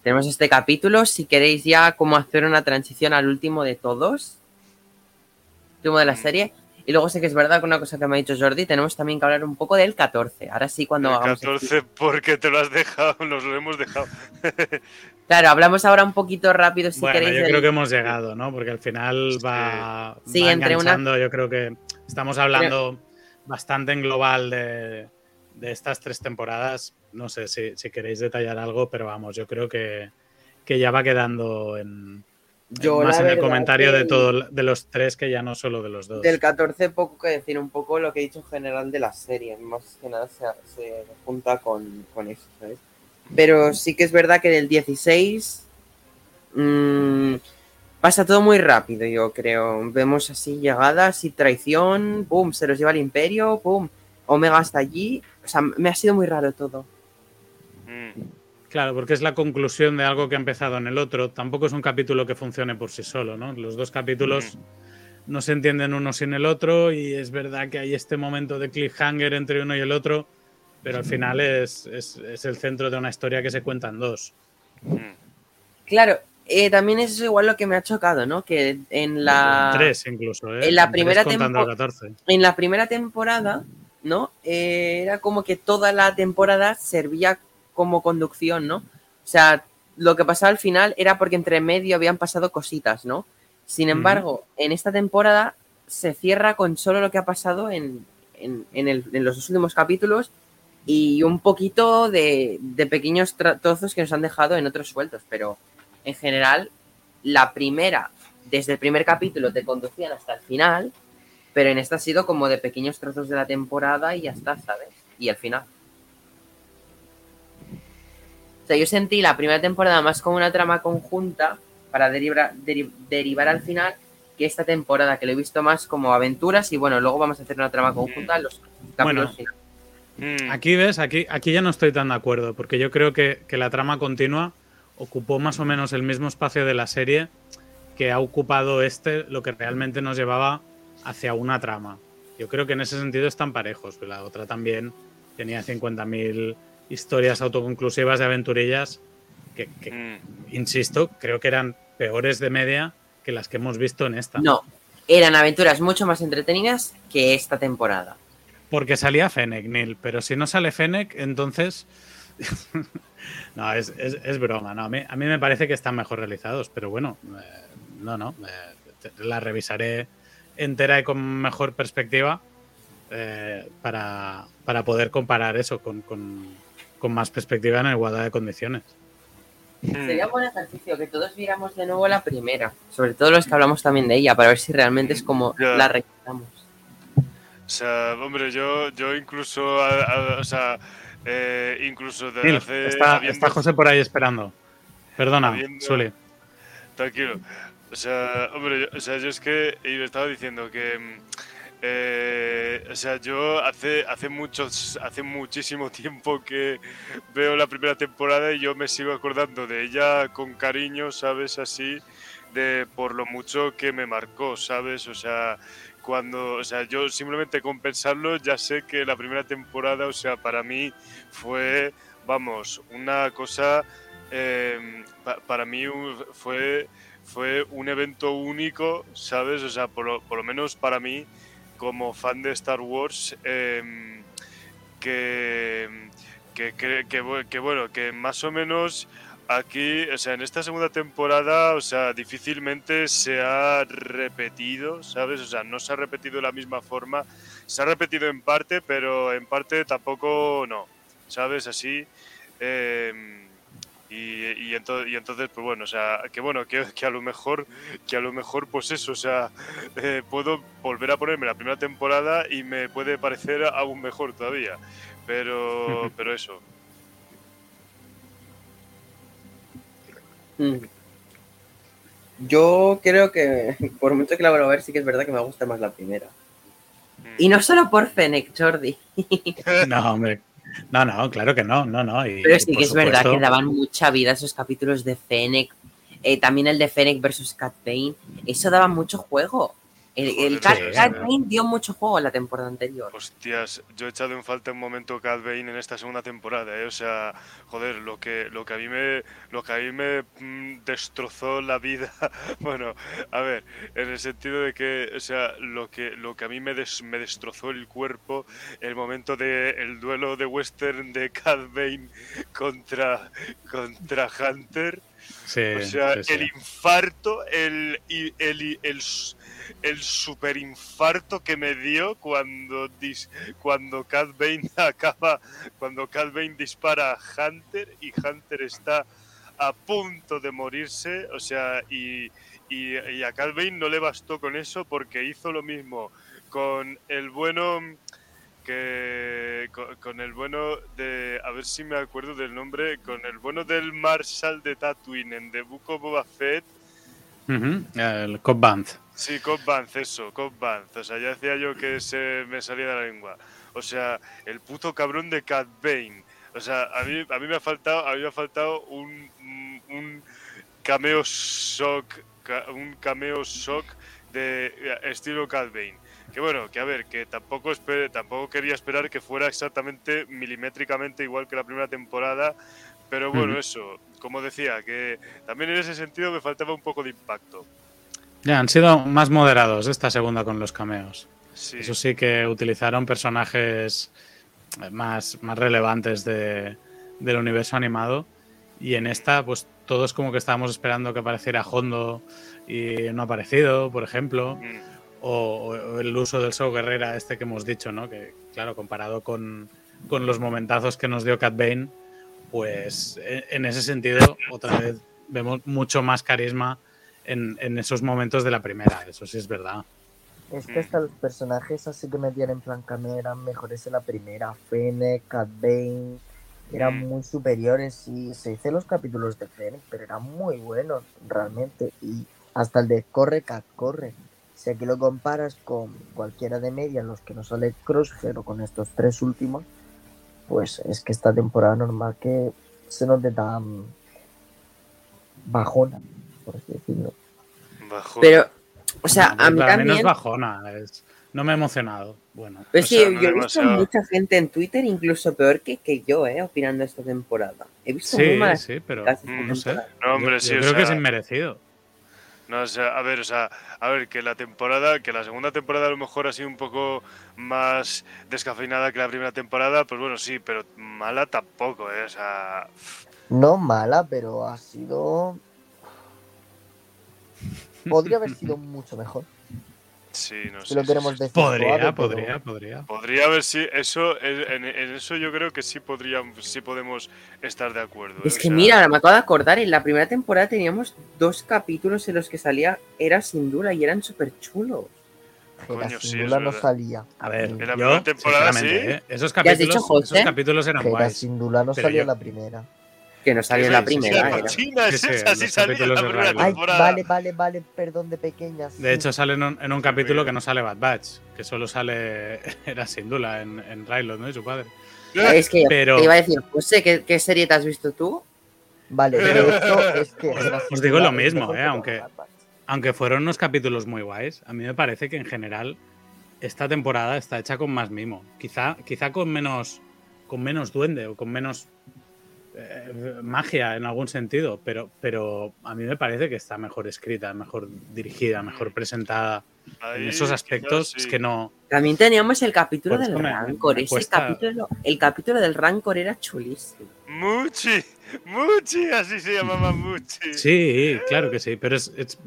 tenemos este capítulo. Si queréis ya cómo hacer una transición al último de todos. Último de la mm. serie. Y luego sé que es verdad que una cosa que me ha dicho Jordi, tenemos también que hablar un poco del 14. Ahora sí, cuando El 14 porque te lo has dejado, *laughs* nos lo hemos dejado. *laughs* claro, hablamos ahora un poquito rápido si bueno, queréis. Yo creo que hemos llegado, ¿no? Porque al final va, sí, entre una... Yo creo que estamos hablando bastante en global de, de estas tres temporadas no sé si, queréis detallar algo, pero vamos, yo creo que, ya va quedando en, más en el comentario de todos de los tres que ya no solo de los dos. Del 14 poco que decir, un poco lo que he dicho en general de la serie, más que nada se, junta con, eso, ¿sabes? Pero sí que es verdad que del 16 mm, pasa todo muy rápido, yo creo. Vemos así llegadas y traición, pum, se los lleva el imperio, pum, Omega está allí. O sea, me ha sido muy raro todo. Claro, porque es la conclusión de algo que ha empezado en el otro. Tampoco es un capítulo que funcione por sí solo, ¿no? Los dos capítulos no se entienden uno sin el otro y es verdad que hay este momento de cliffhanger entre uno y el otro, pero al final es, el centro de una historia que se cuenta en dos. Claro, eh, también es igual lo que me ha chocado, ¿no? Que en la... tres incluso, ¿eh? En la primera temporada... En la primera temporada, ¿no? Eh, era como que toda la temporada servía como conducción, ¿no? O sea, lo que pasaba al final era porque entre medio habían pasado cositas, ¿no? Sin embargo, en esta temporada se cierra con solo lo que ha pasado en, los dos últimos capítulos y un poquito de, pequeños trozos que nos han dejado en otros sueltos, pero en general, la primera, desde el primer capítulo te conducían hasta el final, pero en esta ha sido como de pequeños trozos de la temporada y ya está, ¿sabes? Y al final. O sea, yo sentí la primera temporada más como una trama conjunta para derivar, derivar al final que esta temporada, que lo he visto más como aventuras y bueno, luego vamos a hacer una trama conjunta en los capítulos bueno, mm. Aquí ves, aquí, aquí ya no estoy tan de acuerdo, porque yo creo que, que la trama continua ocupó más o menos el mismo espacio de la serie que ha ocupado este, lo que realmente nos llevaba hacia una trama. Yo creo que en ese sentido están parejos, pero la otra también tenía 50.000 historias autoconclusivas de aventurillas que, mm. insisto, creo que eran peores de media que las que hemos visto en esta. No, eran aventuras mucho más entretenidas que esta temporada. Porque salía Fennec, Neil, pero si no sale Fennec, entonces... *laughs* no, es, broma, no, a, mí, a mí me parece que están mejor realizados, pero bueno, eh, no, no, eh, la revisaré entera y con mejor perspectiva eh, para, poder comparar eso con, con más perspectiva en igualdad de condiciones. Sería un buen ejercicio que todos viéramos de nuevo la primera, sobre todo los que hablamos también de ella, para ver si realmente es como la recordamos. O sea, hombre, yo, yo incluso, o sea, eh, incluso de está, está, José por ahí esperando. Perdona, Suli. Tranquilo. O sea, hombre, o sea, yo es que yo estaba diciendo que mm, eh, o sea, yo hace, hace, muchos, hace muchísimo *laughs* tiempo que veo la primera temporada y yo me sigo acordando de ella con cariño, ¿sabes? Así, de por lo mucho que me marcó, ¿sabes? O sea, cuando, o sea, yo simplemente con pensarlo ya sé que la primera temporada, o sea, para mí fue, vamos, una cosa, em, para mí fue, fue un evento único, ¿sabes? O sea, por por lo menos para mí como fan de Star Wars que, que, que, bueno, que más o menos aquí, o sea, en esta segunda temporada, o sea, difícilmente se ha repetido, ¿sabes? O sea, no se ha repetido de la misma forma. Se ha repetido en parte, pero en parte tampoco no, ¿sabes? Así. em, y, y, ento- y entonces, pues bueno, o sea, que bueno, que, *laughs* que a lo mejor, que a lo mejor, pues eso, o sea, eh, puedo volver a ponerme la primera temporada y me puede parecer aún mejor todavía. Pero, pero eso. Mm. Yo creo que, por mucho que la vuelva a ver, sí que es verdad que me gusta más la primera. Mm. Y no solo por Fennec, Jordi. *laughs* No, hombre. No, no, claro que no, no, no. Y, Pero sí que es verdad que daban mucha vida esos capítulos de Fennec. Eh, también el de Fennec versus Cat Bane. Eso daba mucho juego. El, el Cat. Bane dio mucho juego en la temporada anterior. Hostias, yo he echado en falta un momento Cat Bane en esta segunda temporada, ¿eh? O sea, joder, lo que, lo que a mí me, lo que a mí me mm, destrozó la vida, *laughs* bueno, a ver, en el sentido de que, o sea, lo que, lo que a mí me, des- me destrozó el cuerpo, el momento de el duelo de western de Cat Bane contra, contra Hunter, Sí, o sea, sí, sí. el infarto, el, el, el, el super infarto que me dio cuando, dis- cuando Cat Bane *laughs* acaba, cuando Cat Bane dispara a Hunter y Hunter está a punto de morirse, o sea, y, y, y a Cat Bane no le bastó con eso porque hizo lo mismo con el bueno que con, con el bueno de a ver si me acuerdo del nombre con el bueno del Marshall de Tatooine en The Book of Boba Fett. El Cop Band. sí Cobb Vanth eso Cobb Vanth. O sea ya decía yo que se me salía de la lengua. O sea el puto cabrón de Cat Bane. O sea a mí a mí me ha faltado a mí me ha faltado un un cameo shock un cameo shock de eh, estilo Cat Bane que bueno, que a ver, que tampoco, espe- tampoco quería esperar que fuera exactamente milimétricamente igual que la primera temporada, pero bueno, eso, como decía, que también en ese sentido me faltaba un poco de impacto. Ya, han sido más moderados esta segunda con los cameos. Sí, Eso sí que utilizaron personajes más, más relevantes de- del universo animado. Y en esta, pues todos como que estábamos esperando que apareciera Hondo y no ha aparecido, por ejemplo. Mm, O, o el uso del Show Guerrera, este que hemos dicho, ¿no? Que, claro, comparado con, con los momentazos que nos dio Cat Bane, pues en, en ese sentido, otra vez vemos mucho más carisma en, en esos momentos de la primera. Eso sí es verdad. Es que Mm. hasta los personajes así que metían en plan cameo eran mejores en la primera. Fennec, Cat Bane, eran Mm. muy superiores. Y se hice los capítulos de Fennec, pero eran muy buenos realmente. Y hasta el de Corre, Cat, Corre. Si aquí lo comparas con cualquiera de media, en los que no sale Crosshair o con estos tres últimos, pues es que esta temporada normal que se nos dé tan bajona, por así decirlo. bajo. Pero, o sea, No, a mí para también. bajona. es- no me he emocionado. Bueno, Pero O sí, sea, no yo he visto demasiado. mucha gente en Twitter, incluso peor que, que yo, ¿eh? Opinando esta temporada. He visto muy sí, malas sí, pero no sé. No, hombre, Yo- sí, yo creo que es inmerecido. No, o sea, a ver, o sea, a ver, que la temporada, que la segunda temporada a lo mejor ha sido un poco más descafeinada que la primera temporada, pues bueno, sí, pero mala tampoco, ¿eh? O sea, No mala, pero ha sido. Podría haber sido mucho mejor. Sí, no Si sé. lo sí, queremos sí. decir. Podría, pero- podría, podría. Podría haber eso, en, en eso yo creo que sí podría, sí podemos estar de acuerdo. ¿eh? Es O que sea, mira, ahora me acabo de acordar, en la primera temporada teníamos dos capítulos en los que salía Era Sindula y eran súper chulos. Coño, sí, no verdad. salía. A ver, En la yo, primera temporada, sí. ¿eh? esos, ¿Ya has dicho, capítulos, José? esos capítulos eran guays. Sindula no Pero salió yo- en la primera. Que no salió en la primera. sí, era. Cochina, es Sí, sí, esa, sí los salía en capítulos la de primera Riley. Ay, temporada. vale, vale, vale, perdón de pequeñas. De hecho, sale en un, en un capítulo que no sale Bad Batch, que solo sale *laughs* era Sindula en, en Rylot, ¿no? Y su padre. Es que Pero- te iba a decir, José, ¿qué, ¿qué serie te has visto tú? Vale, de hecho, *laughs* es que. Os- os digo lo mismo, eh, que aunque-. Aunque fueron unos capítulos muy guays, a mí me parece que en general esta temporada está hecha con más mimo. Quizá, quizá con menos con menos duende o con menos eh, magia en algún sentido, pero, pero a mí me parece que está mejor escrita, mejor dirigida, mejor presentada. Ahí en esos aspectos quizás es sí. que no. También teníamos el capítulo Por del me- Rancor. me Ese cuesta- capítulo, el capítulo del Rancor era chulísimo. Muchi, Muchi, así se llamaba Muchi. Sí, claro que sí, pero es, es-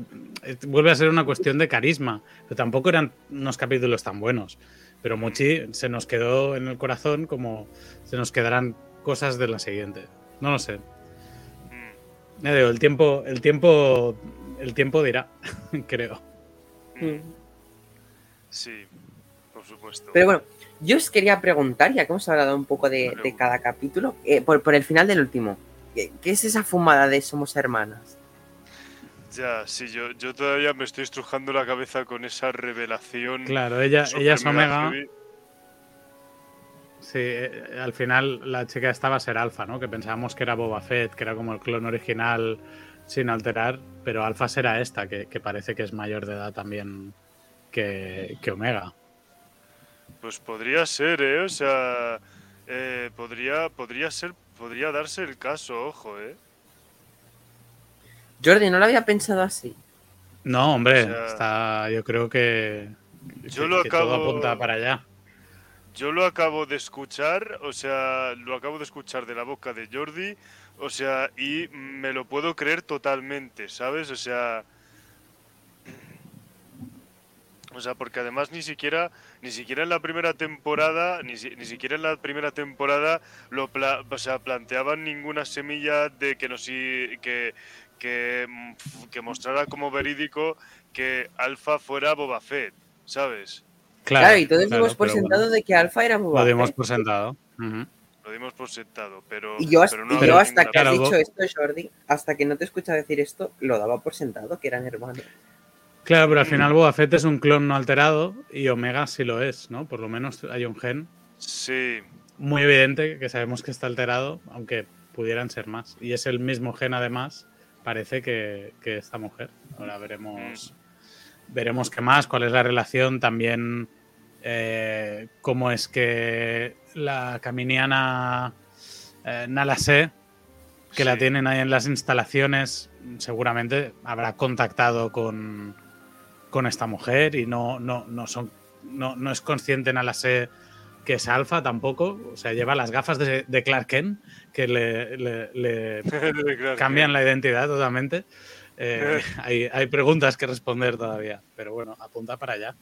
es- vuelve a ser una cuestión de carisma. Pero tampoco eran unos capítulos tan buenos. Pero Muchi se nos quedó en el corazón como se nos quedarán cosas de la siguiente. No lo sé. Ya digo, el tiempo, el tiempo, el tiempo dirá, *laughs* creo. Mm. Sí, por supuesto. Pero bueno, yo os quería preguntar, ya que hemos hablado un poco de, de cada capítulo, eh, por, por el final del último, ¿qué, qué es esa fumada de Somos Hermanas? Ya, sí, yo, yo todavía me estoy estrujando la cabeza con esa revelación. Claro, ella, ella es mega Omega. heavy. Sí, eh, al final la chica esta va a ser Alfa, ¿no? Que pensábamos que era Boba Fett, que era como el clon original sin alterar, pero Alfa será esta, que, que parece que es mayor de edad también que, que Omega. Pues podría ser, ¿eh? O sea, eh, podría, podría ser, podría darse el caso, ojo, ¿eh? Jordi, no lo había pensado así. No, hombre, O sea, está, yo creo que, yo que- lo que todo acabo- apunta para allá. Yo lo acabo de escuchar, o sea, lo acabo de escuchar de la boca de Jordi, o sea, y me lo puedo creer totalmente, ¿sabes? O sea, o sea, porque además ni siquiera, ni siquiera en la primera temporada, ni, si- ni siquiera en la primera temporada lo pla- o sea, planteaban ninguna semilla de que nos que que, que mostrara como verídico que Alpha fuera Boba Fett, ¿sabes? Claro, y todos claro, dimos por pero sentado bueno, de que Alfa era Boba Lo dimos Fett. por sentado. Lo dimos por sentado, pero. Y yo, hasta, pero no y había yo hasta que has Claro, dicho esto, Jordi, hasta que no te he escuchado decir esto, lo daba por sentado, que eran hermanos. Claro, pero al final Boba Fett es un clon no alterado y Omega sí lo es, ¿no? Por lo menos hay un gen Sí, muy evidente que sabemos que está alterado, aunque pudieran ser más. Y es el mismo gen además, parece que, que esta mujer. Ahora veremos, veremos qué más, cuál es la relación, también eh, cómo es que la caminiana eh, Nala Se, que la tienen ahí en las instalaciones, seguramente habrá contactado con, con esta mujer y no, no, no, son, no, no es consciente Nala Se que es alfa tampoco. O sea, lleva las gafas de, de Clark Kent que le, le- *laughs* cambian la identidad totalmente. Eh, hay, hay preguntas que responder todavía, pero bueno, apunta para allá.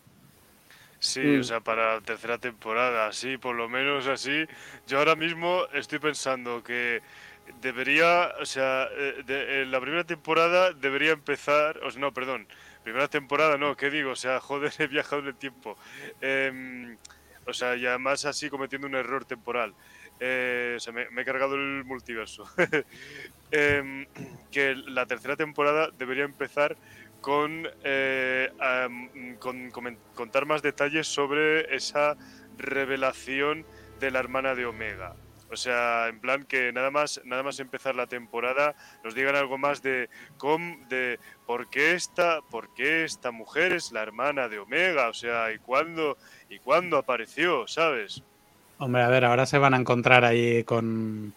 Sí, Mm. o sea, para tercera temporada, sí, por lo menos así. Yo ahora mismo estoy pensando que debería, o sea, eh, de- en la primera temporada debería empezar, o sea, no, perdón, primera temporada no, ¿qué digo? O sea, *laughs* joder, he viajado en el tiempo. Em, o sea, y además así cometiendo un error temporal. Eh, o sea, me, me he cargado el multiverso. *laughs* Em, que la tercera temporada debería empezar con, eh, con contar más detalles sobre esa revelación de la hermana de Omega. O sea, en plan que nada más, nada más empezar la temporada nos digan algo más de por qué esta, por qué esta mujer es la hermana de Omega, o sea, y cuándo y cuándo apareció, ¿sabes? Hombre, a ver, ahora se van a encontrar ahí con,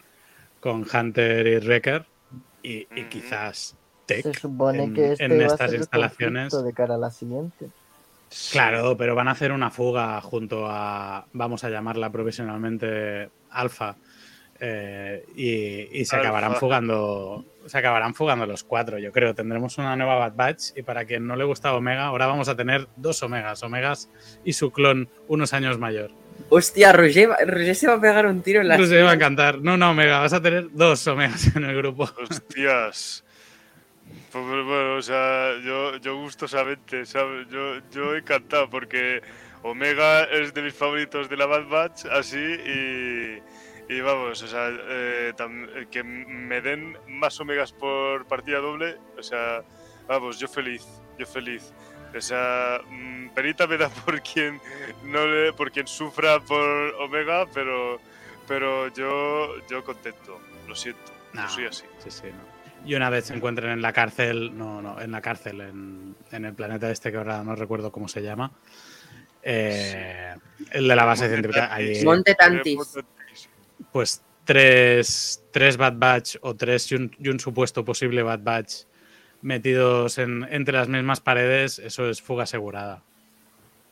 con Hunter y Wrecker y, quizás Tech. Se supone en- que este en va a estas ser instalaciones. de cara a la siguiente. Claro, pero van a hacer una fuga junto a, vamos a llamarla provisionalmente Alfa, eh, y, y se Alpha. acabarán fugando, se acabarán fugando los cuatro, yo creo. Tendremos una nueva Bad Batch y para quien no le gusta Omega, ahora vamos a tener dos Omegas, Omegas y su clon unos años mayor. Hostia, Roger, Roger se va a pegar un tiro en la. No se va a encantar. No, no, Omega, vas a tener dos Omegas en el grupo. Hostias. Pues bueno, o sea, yo, yo gustosamente, ¿sabes? Yo, yo encantado porque Omega es de mis favoritos de la Bad Batch, así, y, y vamos, o sea, eh, que me den más Omegas por partida doble, o sea, vamos, yo feliz, yo feliz. O sea, mm, penita me da por quien no le, por quien sufra por Omega, pero, pero yo, yo contento, lo siento, No, yo soy así. Sí, sí, no. Y una vez se encuentren en la cárcel, no, no, en la cárcel, en, en el planeta este que ahora no recuerdo cómo se llama, eh, el de la base Monte científica, allí, Monte Tantis. Pues tres, tres Bad Batch o tres y un, y un supuesto posible Bad Batch metidos en, entre las mismas paredes, eso es fuga asegurada.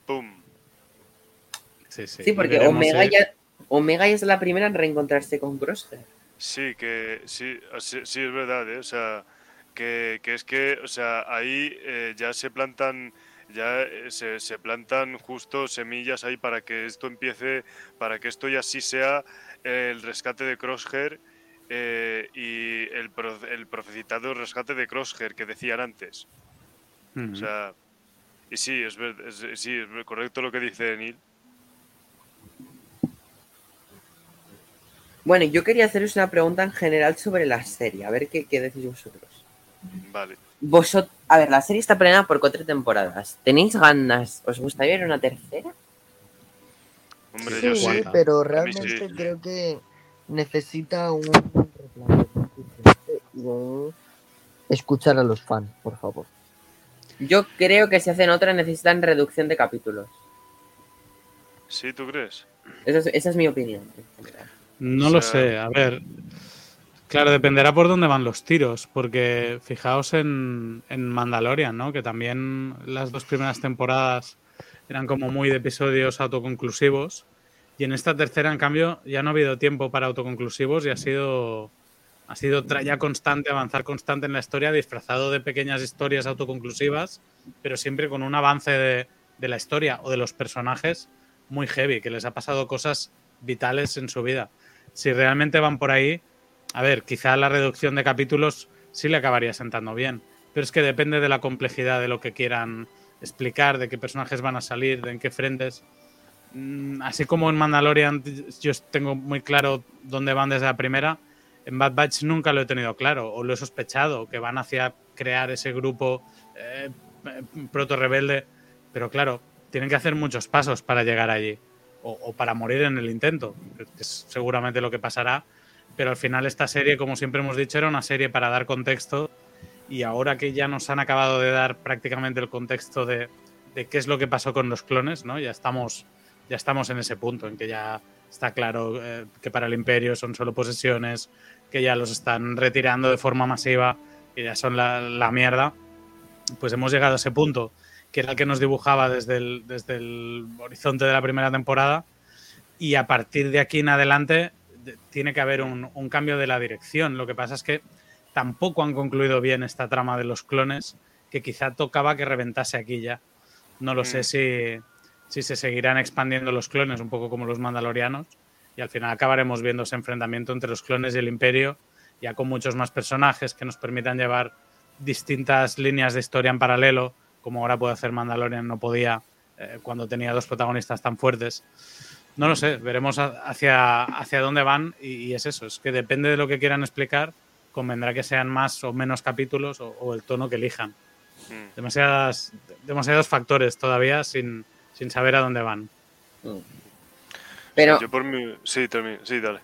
Pum. Sí, sí. Sí, porque veremos, Omega ya, Omega ya es la primera en reencontrarse con Crosshair. Sí, que sí, sí, sí, es verdad, ¿eh? o sea, que, que es que, o sea, ahí eh, ya se plantan, ya eh, se, se plantan justo semillas ahí para que esto empiece, para que esto ya sí sea el rescate de Crosshair eh, y el, pro- el profecitado rescate de Crosshair que decían antes. O sea, y sí, es, es- sí, es correcto lo que dice Neil. Bueno, yo quería haceros una pregunta en general sobre la serie, a ver qué, qué decís vosotros. Vale. Vosotros, a ver, la serie está planeada por cuatro temporadas. ¿Tenéis ganas? ¿Os gustaría ver una tercera? Hombre, Sí, yo sí. Cuarta. pero realmente sí. creo que necesita un y escuchar a los fans, por favor. Yo creo que si hacen otra necesitan reducción de capítulos. ¿Sí, tú crees? Esa es, esa es mi opinión. en general. No O lo sé, a ver. Claro, dependerá por dónde van los tiros, porque fijaos en, en Mandalorian, ¿no? Que también las dos primeras temporadas eran como muy de episodios autoconclusivos. Y en esta tercera, en cambio, ya no ha habido tiempo para autoconclusivos y ha sido, ha sido tralla constante, avanzar constante en la historia, disfrazado de pequeñas historias autoconclusivas, pero siempre con un avance de, de la historia o de los personajes muy heavy, que les ha pasado cosas vitales en su vida. Si realmente van por ahí, a ver, quizá la reducción de capítulos sí le acabaría sentando bien, pero es que depende de la complejidad de lo que quieran explicar, de qué personajes van a salir, de en qué frentes. Mm, Así como en Mandalorian yo tengo muy claro dónde van desde la primera, en Bad Batch nunca lo he tenido claro, o lo he sospechado, que van hacia crear ese grupo eh, proto-rebelde, pero claro, tienen que hacer muchos pasos para llegar allí, o, para morir en el intento, que es seguramente lo que pasará, pero al final esta serie, como siempre hemos dicho, era una serie para dar contexto, y ahora que ya nos han acabado de dar prácticamente el contexto de, qué es lo que pasó con los clones, ¿no? Ya estamos, ya estamos en ese punto en que ya está claro eh, que para el imperio son solo posesiones, que ya los están retirando de forma masiva, que ya son la mierda, pues hemos llegado a ese punto, que era el que nos dibujaba desde el, desde el horizonte de la primera temporada, y a partir de aquí en adelante de- tiene que haber un, un cambio de la dirección. Lo que pasa es que tampoco han concluido bien esta trama de los clones, que quizá tocaba que reventase aquí ya. No lo Mm. sé si, si se seguirán expandiendo los clones, un poco como los mandalorianos, y al final acabaremos viendo ese enfrentamiento entre los clones y el imperio, ya con muchos más personajes que nos permitan llevar distintas líneas de historia en paralelo, como ahora puede hacer Mandalorian, no podía eh, cuando tenía dos protagonistas tan fuertes. No lo sé, veremos hacia, hacia dónde van y, y es eso, es que depende de lo que quieran explicar, convendrá que sean más o menos capítulos o, o el tono que elijan. Mm. Demasiadas, demasiados factores todavía sin, sin saber a dónde van. Pero, Yo por mí... Sí, termino. Sí, dale.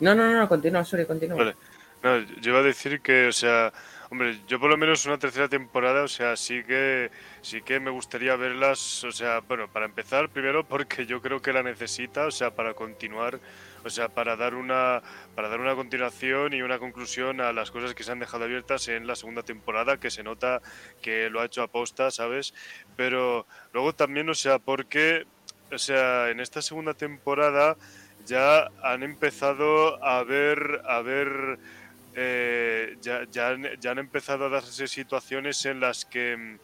no, no, no, no, continúa, sorry, continúa. Vale. No, yo iba a decir que, o sea, hombre, yo por lo menos una tercera temporada, o sea, sí que sí que me gustaría verlas, o sea, bueno, para empezar, primero porque yo creo que la necesita, o sea, para continuar, o sea, para dar una para dar una continuación y una conclusión a las cosas que se han dejado abiertas en la segunda temporada, que se nota que lo ha hecho aposta, ¿sabes? Pero luego también, o sea, porque o sea, en esta segunda temporada ya han empezado a ver a ver eh, ya, ya, ya han empezado a darse situaciones en las que mm,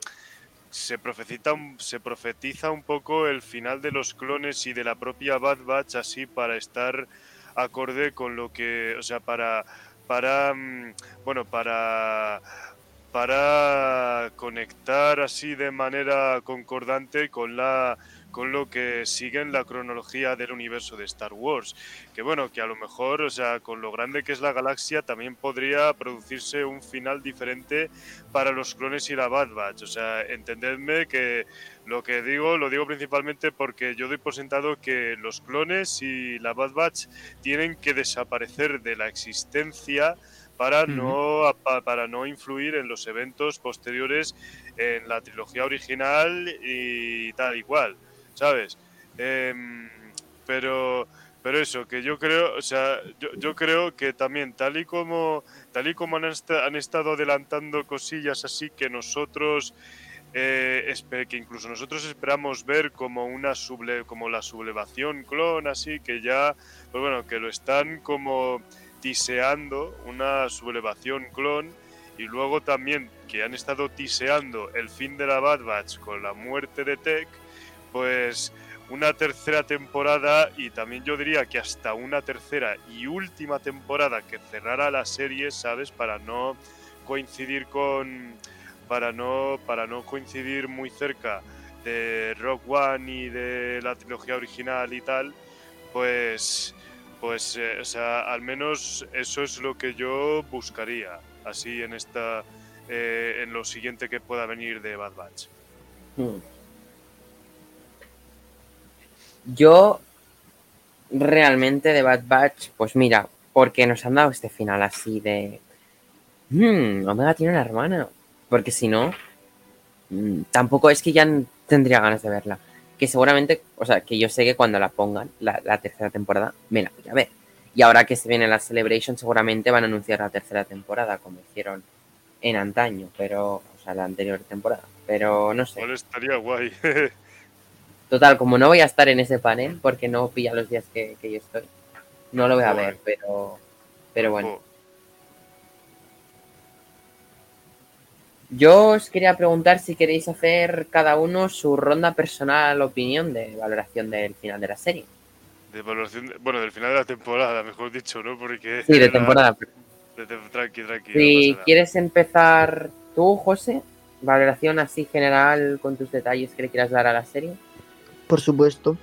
se profetiza, se profetiza un poco el final de los clones y de la propia Bad Batch así para estar acorde con lo que, o sea, para, para, mm, bueno, para, para conectar así de manera concordante con la con lo que sigue en la cronología del universo de Star Wars. Que bueno, que a lo mejor, o sea, con lo grande que es la galaxia, también podría producirse un final diferente para los clones y la Bad Batch. O sea, entendedme que lo que digo, lo digo principalmente porque yo doy por sentado que los clones y la Bad Batch tienen que desaparecer de la existencia para no pa- para no influir en los eventos posteriores en la trilogía original y tal y cual, ¿sabes? Em, pero pero eso que yo creo, o sea, yo, creo que también tal y como tal y como han, esta- han estado adelantando cosillas así que nosotros eh, que incluso nosotros esperamos ver como una suble, como la sublevación clon así que ya pues bueno que lo están como tiseando una sublevación clon y luego también que han estado tiseando el fin de la Bad Batch con la muerte de Tech, pues una tercera temporada y también yo diría que hasta una tercera y última temporada que cerrara la serie, ¿sabes? Para no coincidir con para no para no coincidir muy cerca de Rock One y de la trilogía original y tal, pues pues eh, o sea, al menos eso es lo que yo buscaría así en esta eh, en lo siguiente que pueda venir de Bad Batch. Hmm. Yo realmente de Bad Batch, pues mira, porque nos han dado este final así de... Hmm, Omega tiene una hermana. Porque si no, mm, tampoco es que ya tendría ganas de verla. Que seguramente, o sea, que yo sé que cuando la pongan, la, tercera temporada, me la voy a ver. Y ahora que se viene la Celebration, seguramente van a anunciar la tercera temporada, como hicieron en antaño, pero, o sea, la anterior temporada. Pero no sé. estaría guay. *laughs* Total, como no voy a estar en ese panel, porque no pilla los días que, yo estoy, no lo voy a ver, pero, pero bueno. Yo os quería preguntar si queréis hacer cada uno su ronda personal opinión de valoración del final de la serie. De valoración, bueno, del final de la temporada, mejor dicho, ¿no? Porque sí, de temporada. tranqui, tranqui. Si quieres empezar tú, José, valoración así general con tus detalles que le quieras dar a la serie. Por supuesto.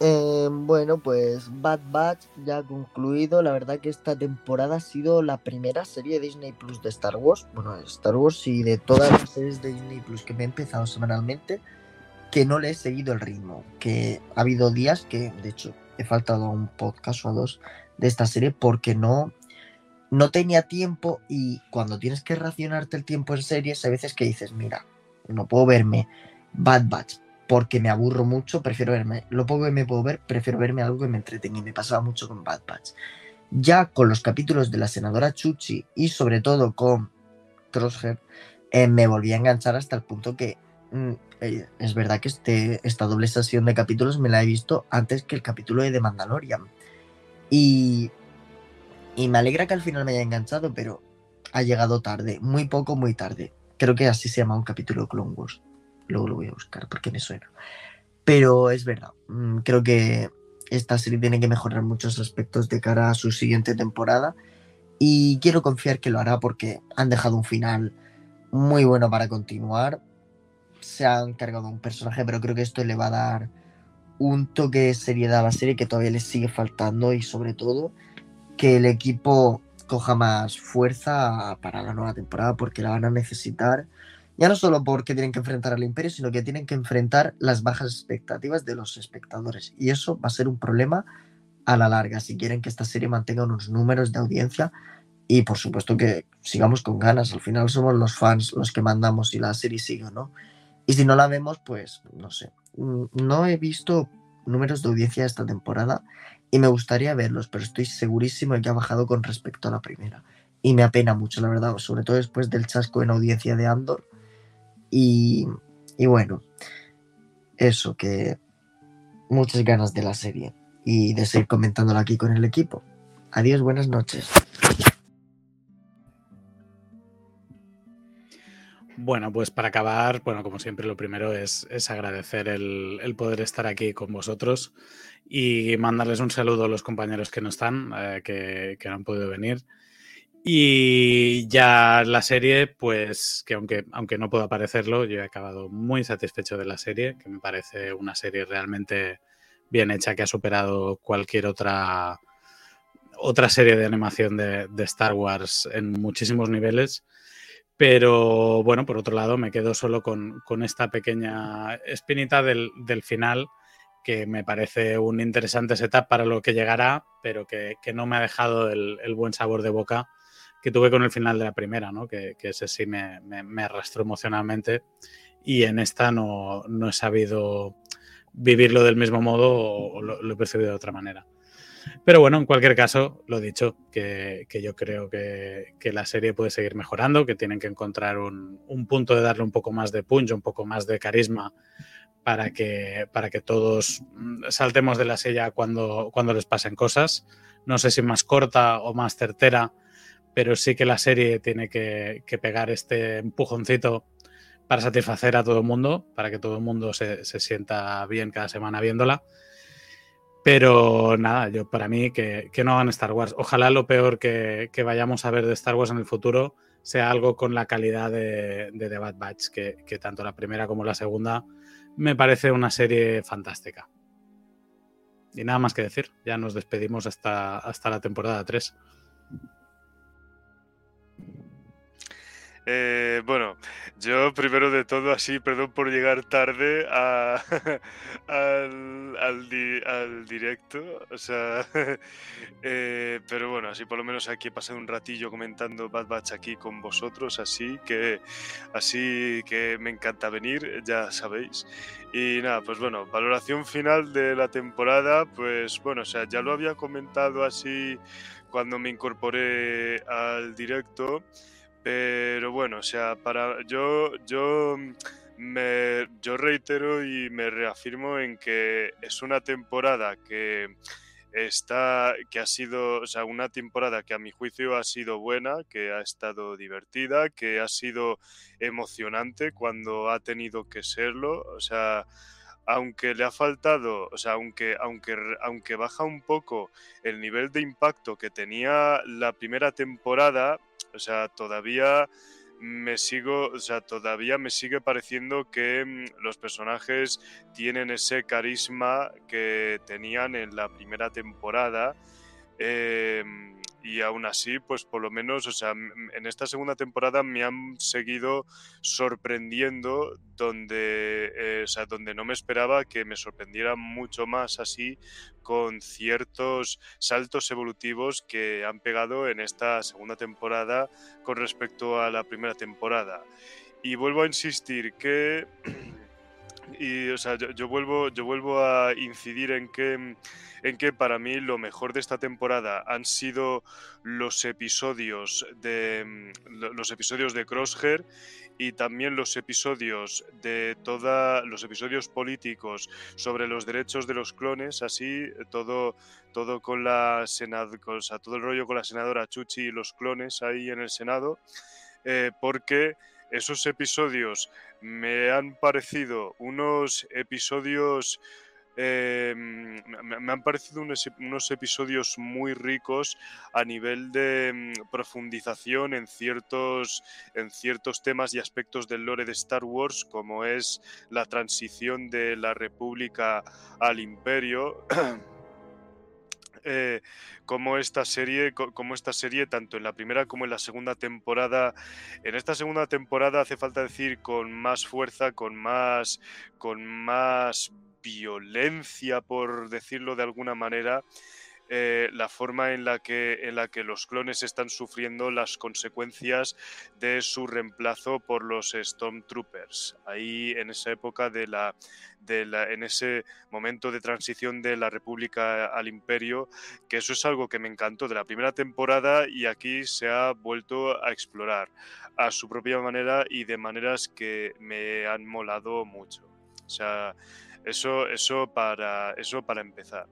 Eh, bueno, pues Bad Batch ya ha concluido. La verdad que esta temporada ha sido la primera serie de Disney Plus de Star Wars. Bueno, Star Wars y de todas las series de Disney Plus que me he empezado semanalmente, que no le he seguido el ritmo. Que ha habido días que, de hecho, he faltado a un podcast o a dos de esta serie porque no, no tenía tiempo. Y cuando tienes que racionarte el tiempo en series, hay veces que dices, mira, no puedo verme Bad Batch porque me aburro mucho, prefiero verme, lo poco que me puedo ver, prefiero verme algo que me entretenga y me pasaba mucho con Bad Batch. Ya con los capítulos de la senadora Chuchi y sobre todo con Crosshair, eh, me volví a enganchar hasta el punto que mm, eh, es verdad que este, esta doble sesión de capítulos me la he visto antes que el capítulo de The Mandalorian. Y, y me alegra que al final me haya enganchado, pero ha llegado tarde, muy poco, muy tarde. Creo que así se llama un capítulo de Clone Wars. Luego lo voy a buscar porque me suena. Pero es verdad, mm, creo que esta serie tiene que mejorar muchos aspectos de cara a su siguiente temporada y quiero confiar que lo hará porque han dejado un final muy bueno para continuar. Se han cargado un personaje, pero creo que esto le va a dar un toque de seriedad a la serie que todavía le sigue faltando y sobre todo que el equipo coja más fuerza para la nueva temporada porque la van a necesitar ya no solo porque tienen que enfrentar al imperio, sino que tienen que enfrentar las bajas expectativas de los espectadores. Y eso va a ser un problema a la larga si quieren que esta serie mantenga unos números de audiencia y por supuesto que sigamos con ganas. Al final somos los fans los que mandamos y la serie siga, ¿no? Y si no la vemos, pues no sé. Mm, no he visto números de audiencia esta temporada y me gustaría verlos, pero estoy segurísimo de que ha bajado con respecto a la primera. Y me apena mucho, la verdad, sobre todo después del chasco en audiencia de Andor y, bueno, eso, que muchas ganas de la serie y de seguir comentándola aquí con el equipo. Adiós, buenas noches. Bueno, pues para acabar, bueno, como siempre, lo primero es, agradecer el, poder estar aquí con vosotros y mandarles un saludo a los compañeros que no están, eh, que, que, no han podido venir. Y ya la serie, pues que aunque, aunque no puedo aparecerlo, yo he acabado muy satisfecho de la serie, que me parece una serie realmente bien hecha, que ha superado cualquier otra, otra serie de animación de, Star Wars en muchísimos niveles. Pero bueno, por otro lado, me quedo solo con, esta pequeña espinita del, final, que me parece un interesante setup para lo que llegará, pero que, no me ha dejado el buen sabor de boca que tuve con el final de la primera, ¿no? que, ese sí me, arrastró emocionalmente y en esta no, he sabido vivirlo del mismo modo o, lo, he percibido de otra manera. Pero bueno, en cualquier caso, lo dicho, que, yo creo que, la serie puede seguir mejorando, que tienen que encontrar un, punto de darle un poco más de punch, un poco más de carisma para que, para que todos mm, saltemos de la silla cuando, cuando les pasen cosas. No sé si más corta o más certera, pero sí que la serie tiene que, pegar este empujoncito para satisfacer a todo el mundo, para que todo el mundo se, sienta bien cada semana viéndola. Pero nada, yo para mí que, no hagan Star Wars. Ojalá lo peor que, vayamos a ver de Star Wars en el futuro sea algo con la calidad de, The Bad Batch, que, que tanto la primera como la segunda me parece una serie fantástica. Y nada más que decir, ya nos despedimos hasta, hasta la temporada 3. Eh, bueno, yo primero de todo, así, perdón por llegar tarde *laughs* al, directo, o sea, *laughs* eh, pero bueno, así por lo menos aquí he pasado un ratillo comentando Bad Batch aquí con vosotros, así que, así que me encanta venir, ya sabéis. Y nada, pues bueno, valoración final de la temporada, pues bueno, o sea, ya lo había comentado así cuando me incorporé al directo. Pero bueno, o sea, para yo, yo, me, yo reitero y me reafirmo en que es una temporada que está, que ha sido, o sea, una temporada que a mi juicio ha sido buena, que ha estado divertida, que ha sido emocionante cuando ha tenido que serlo, o sea, aunque le ha faltado, o sea, aunque, aunque, aunque baja un poco el nivel de impacto que tenía la primera temporada, o sea, todavía me sigo, o sea, todavía me sigue pareciendo que mm, los personajes tienen ese carisma que tenían en la primera temporada. Em, y aún así, pues por lo menos, o sea, en esta segunda temporada me han seguido sorprendiendo donde, eh, o sea, donde no me esperaba que me sorprendiera mucho más así con ciertos saltos evolutivos que han pegado en esta segunda temporada con respecto a la primera temporada. Y vuelvo a insistir que *clears throat* y o sea, yo, vuelvo, yo vuelvo a incidir en que, en que para mí lo mejor de esta temporada han sido los episodios de los episodios de Crosshair y también los episodios de toda los episodios políticos sobre los derechos de los clones, así todo todo con la senad, o sea, todo el rollo con la senadora Chuchi y los clones ahí en el Senado, eh, porque esos episodios me han parecido unos episodios em, me han parecido unos, episodios muy ricos a nivel de mm, profundización en ciertos, en ciertos temas y aspectos del lore de Star Wars, como es la transición de la República al Imperio. *clears throat* Eh, esta serie, como esta serie, tanto en la primera como en la segunda temporada, en esta segunda temporada hace falta decir con más fuerza, con más, con más violencia, por decirlo de alguna manera, eh, la forma en la, que, en la que los clones están sufriendo las consecuencias de su reemplazo por los Stormtroopers. Ahí en esa época de la, de la, en ese momento de transición de la República al Imperio, que eso es algo que me encantó de la primera temporada y aquí se ha vuelto a explorar a su propia manera y de maneras que me han molado mucho. O sea, eso, eso, para, eso para empezar.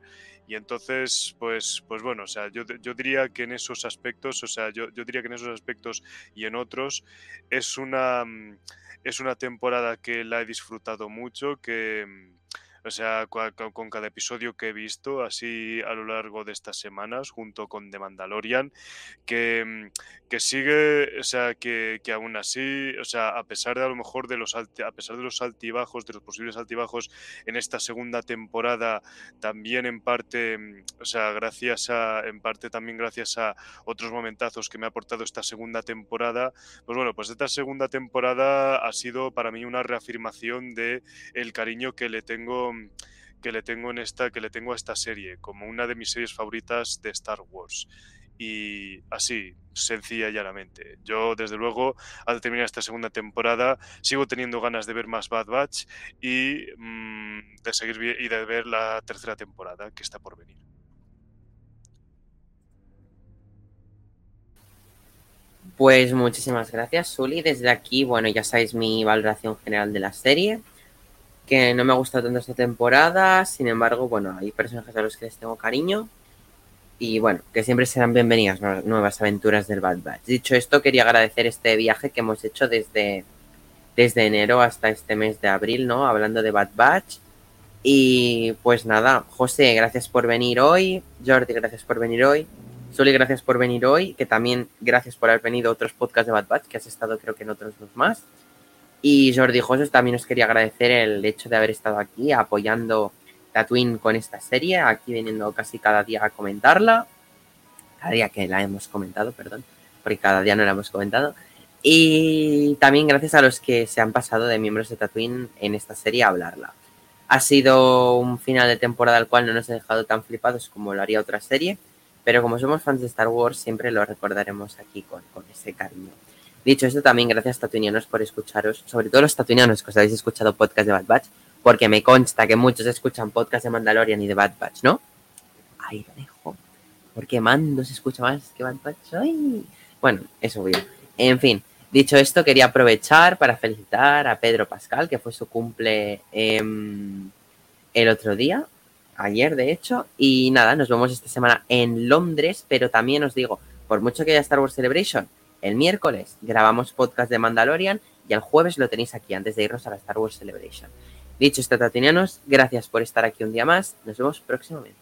Y entonces, pues, pues bueno, o sea, yo, yo diría que en esos aspectos, o sea, yo, yo, diría que en esos aspectos y en otros es una, mm, es una temporada que la he disfrutado mucho, que, mm, o sea, con cada episodio que he visto así a lo largo de estas semanas, junto con The Mandalorian, que, mm, que sigue, o sea, que, que, aún así, o sea, a pesar de a lo mejor de los, a pesar de los altibajos, de los posibles altibajos en esta segunda temporada, también en parte, mm, o sea, gracias a, en parte también gracias a otros momentazos que me ha aportado esta segunda temporada, pues bueno, pues esta segunda temporada ha sido para mí una reafirmación de el cariño que le tengo que le tengo en esta que le tengo a esta serie como una de mis series favoritas de Star Wars y así sencilla y llanamente yo desde luego al terminar esta segunda temporada sigo teniendo ganas de ver más Bad Batch y mm, de seguir y de ver la tercera temporada que está por venir Pues muchísimas gracias, Sully. Desde aquí, bueno, ya sabéis mi valoración general de la serie. Que no me ha gustado tanto esta temporada, sin embargo, bueno, hay personajes a los que les tengo cariño y bueno, que siempre serán bienvenidas nuevas aventuras del Bad Batch. Dicho esto, quería agradecer este viaje que hemos hecho desde, desde enero hasta este mes de abril, ¿no? Hablando de Bad Batch. Y pues nada, José, gracias por venir hoy. Jordi, gracias por venir hoy. Soli, gracias por venir hoy. Que también gracias por haber venido a otros podcasts de Bad Batch, que has estado creo que en otros dos más. Y Jordi José también os quería agradecer el hecho de haber estado aquí apoyando Tatooine con esta serie, aquí viniendo casi cada día a comentarla. Cada día que la hemos comentado, perdón, porque cada día no la hemos comentado. Y también gracias a los que se han pasado de miembros de Tatooine en esta serie a hablarla. Ha sido un final de temporada al cual no nos ha dejado tan flipados como lo haría otra serie, pero como somos fans de Star Wars siempre lo recordaremos aquí con, ese cariño. Dicho esto, también gracias tatuinianos por escucharos, sobre todo los tatuinianos que os habéis escuchado podcast de Bad Batch, porque me consta que muchos escuchan podcast de Mandalorian y de Bad Batch, ¿no? Ahí lo dejo. Porque Mando se escucha más que Bad Batch. ¡Ay! Bueno, eso voy. En fin, Dicho esto, quería aprovechar para felicitar a Pedro Pascal, que fue su cumple em, el otro día, ayer de hecho. Y nada, nos vemos esta semana en Londres, pero también os digo, por mucho que haya Star Wars Celebration, el miércoles grabamos podcast de Mandalorian y el jueves lo tenéis aquí antes de irnos a la Star Wars Celebration. Dicho esto, tatinianos, gracias por estar aquí un día más. Nos vemos próximamente.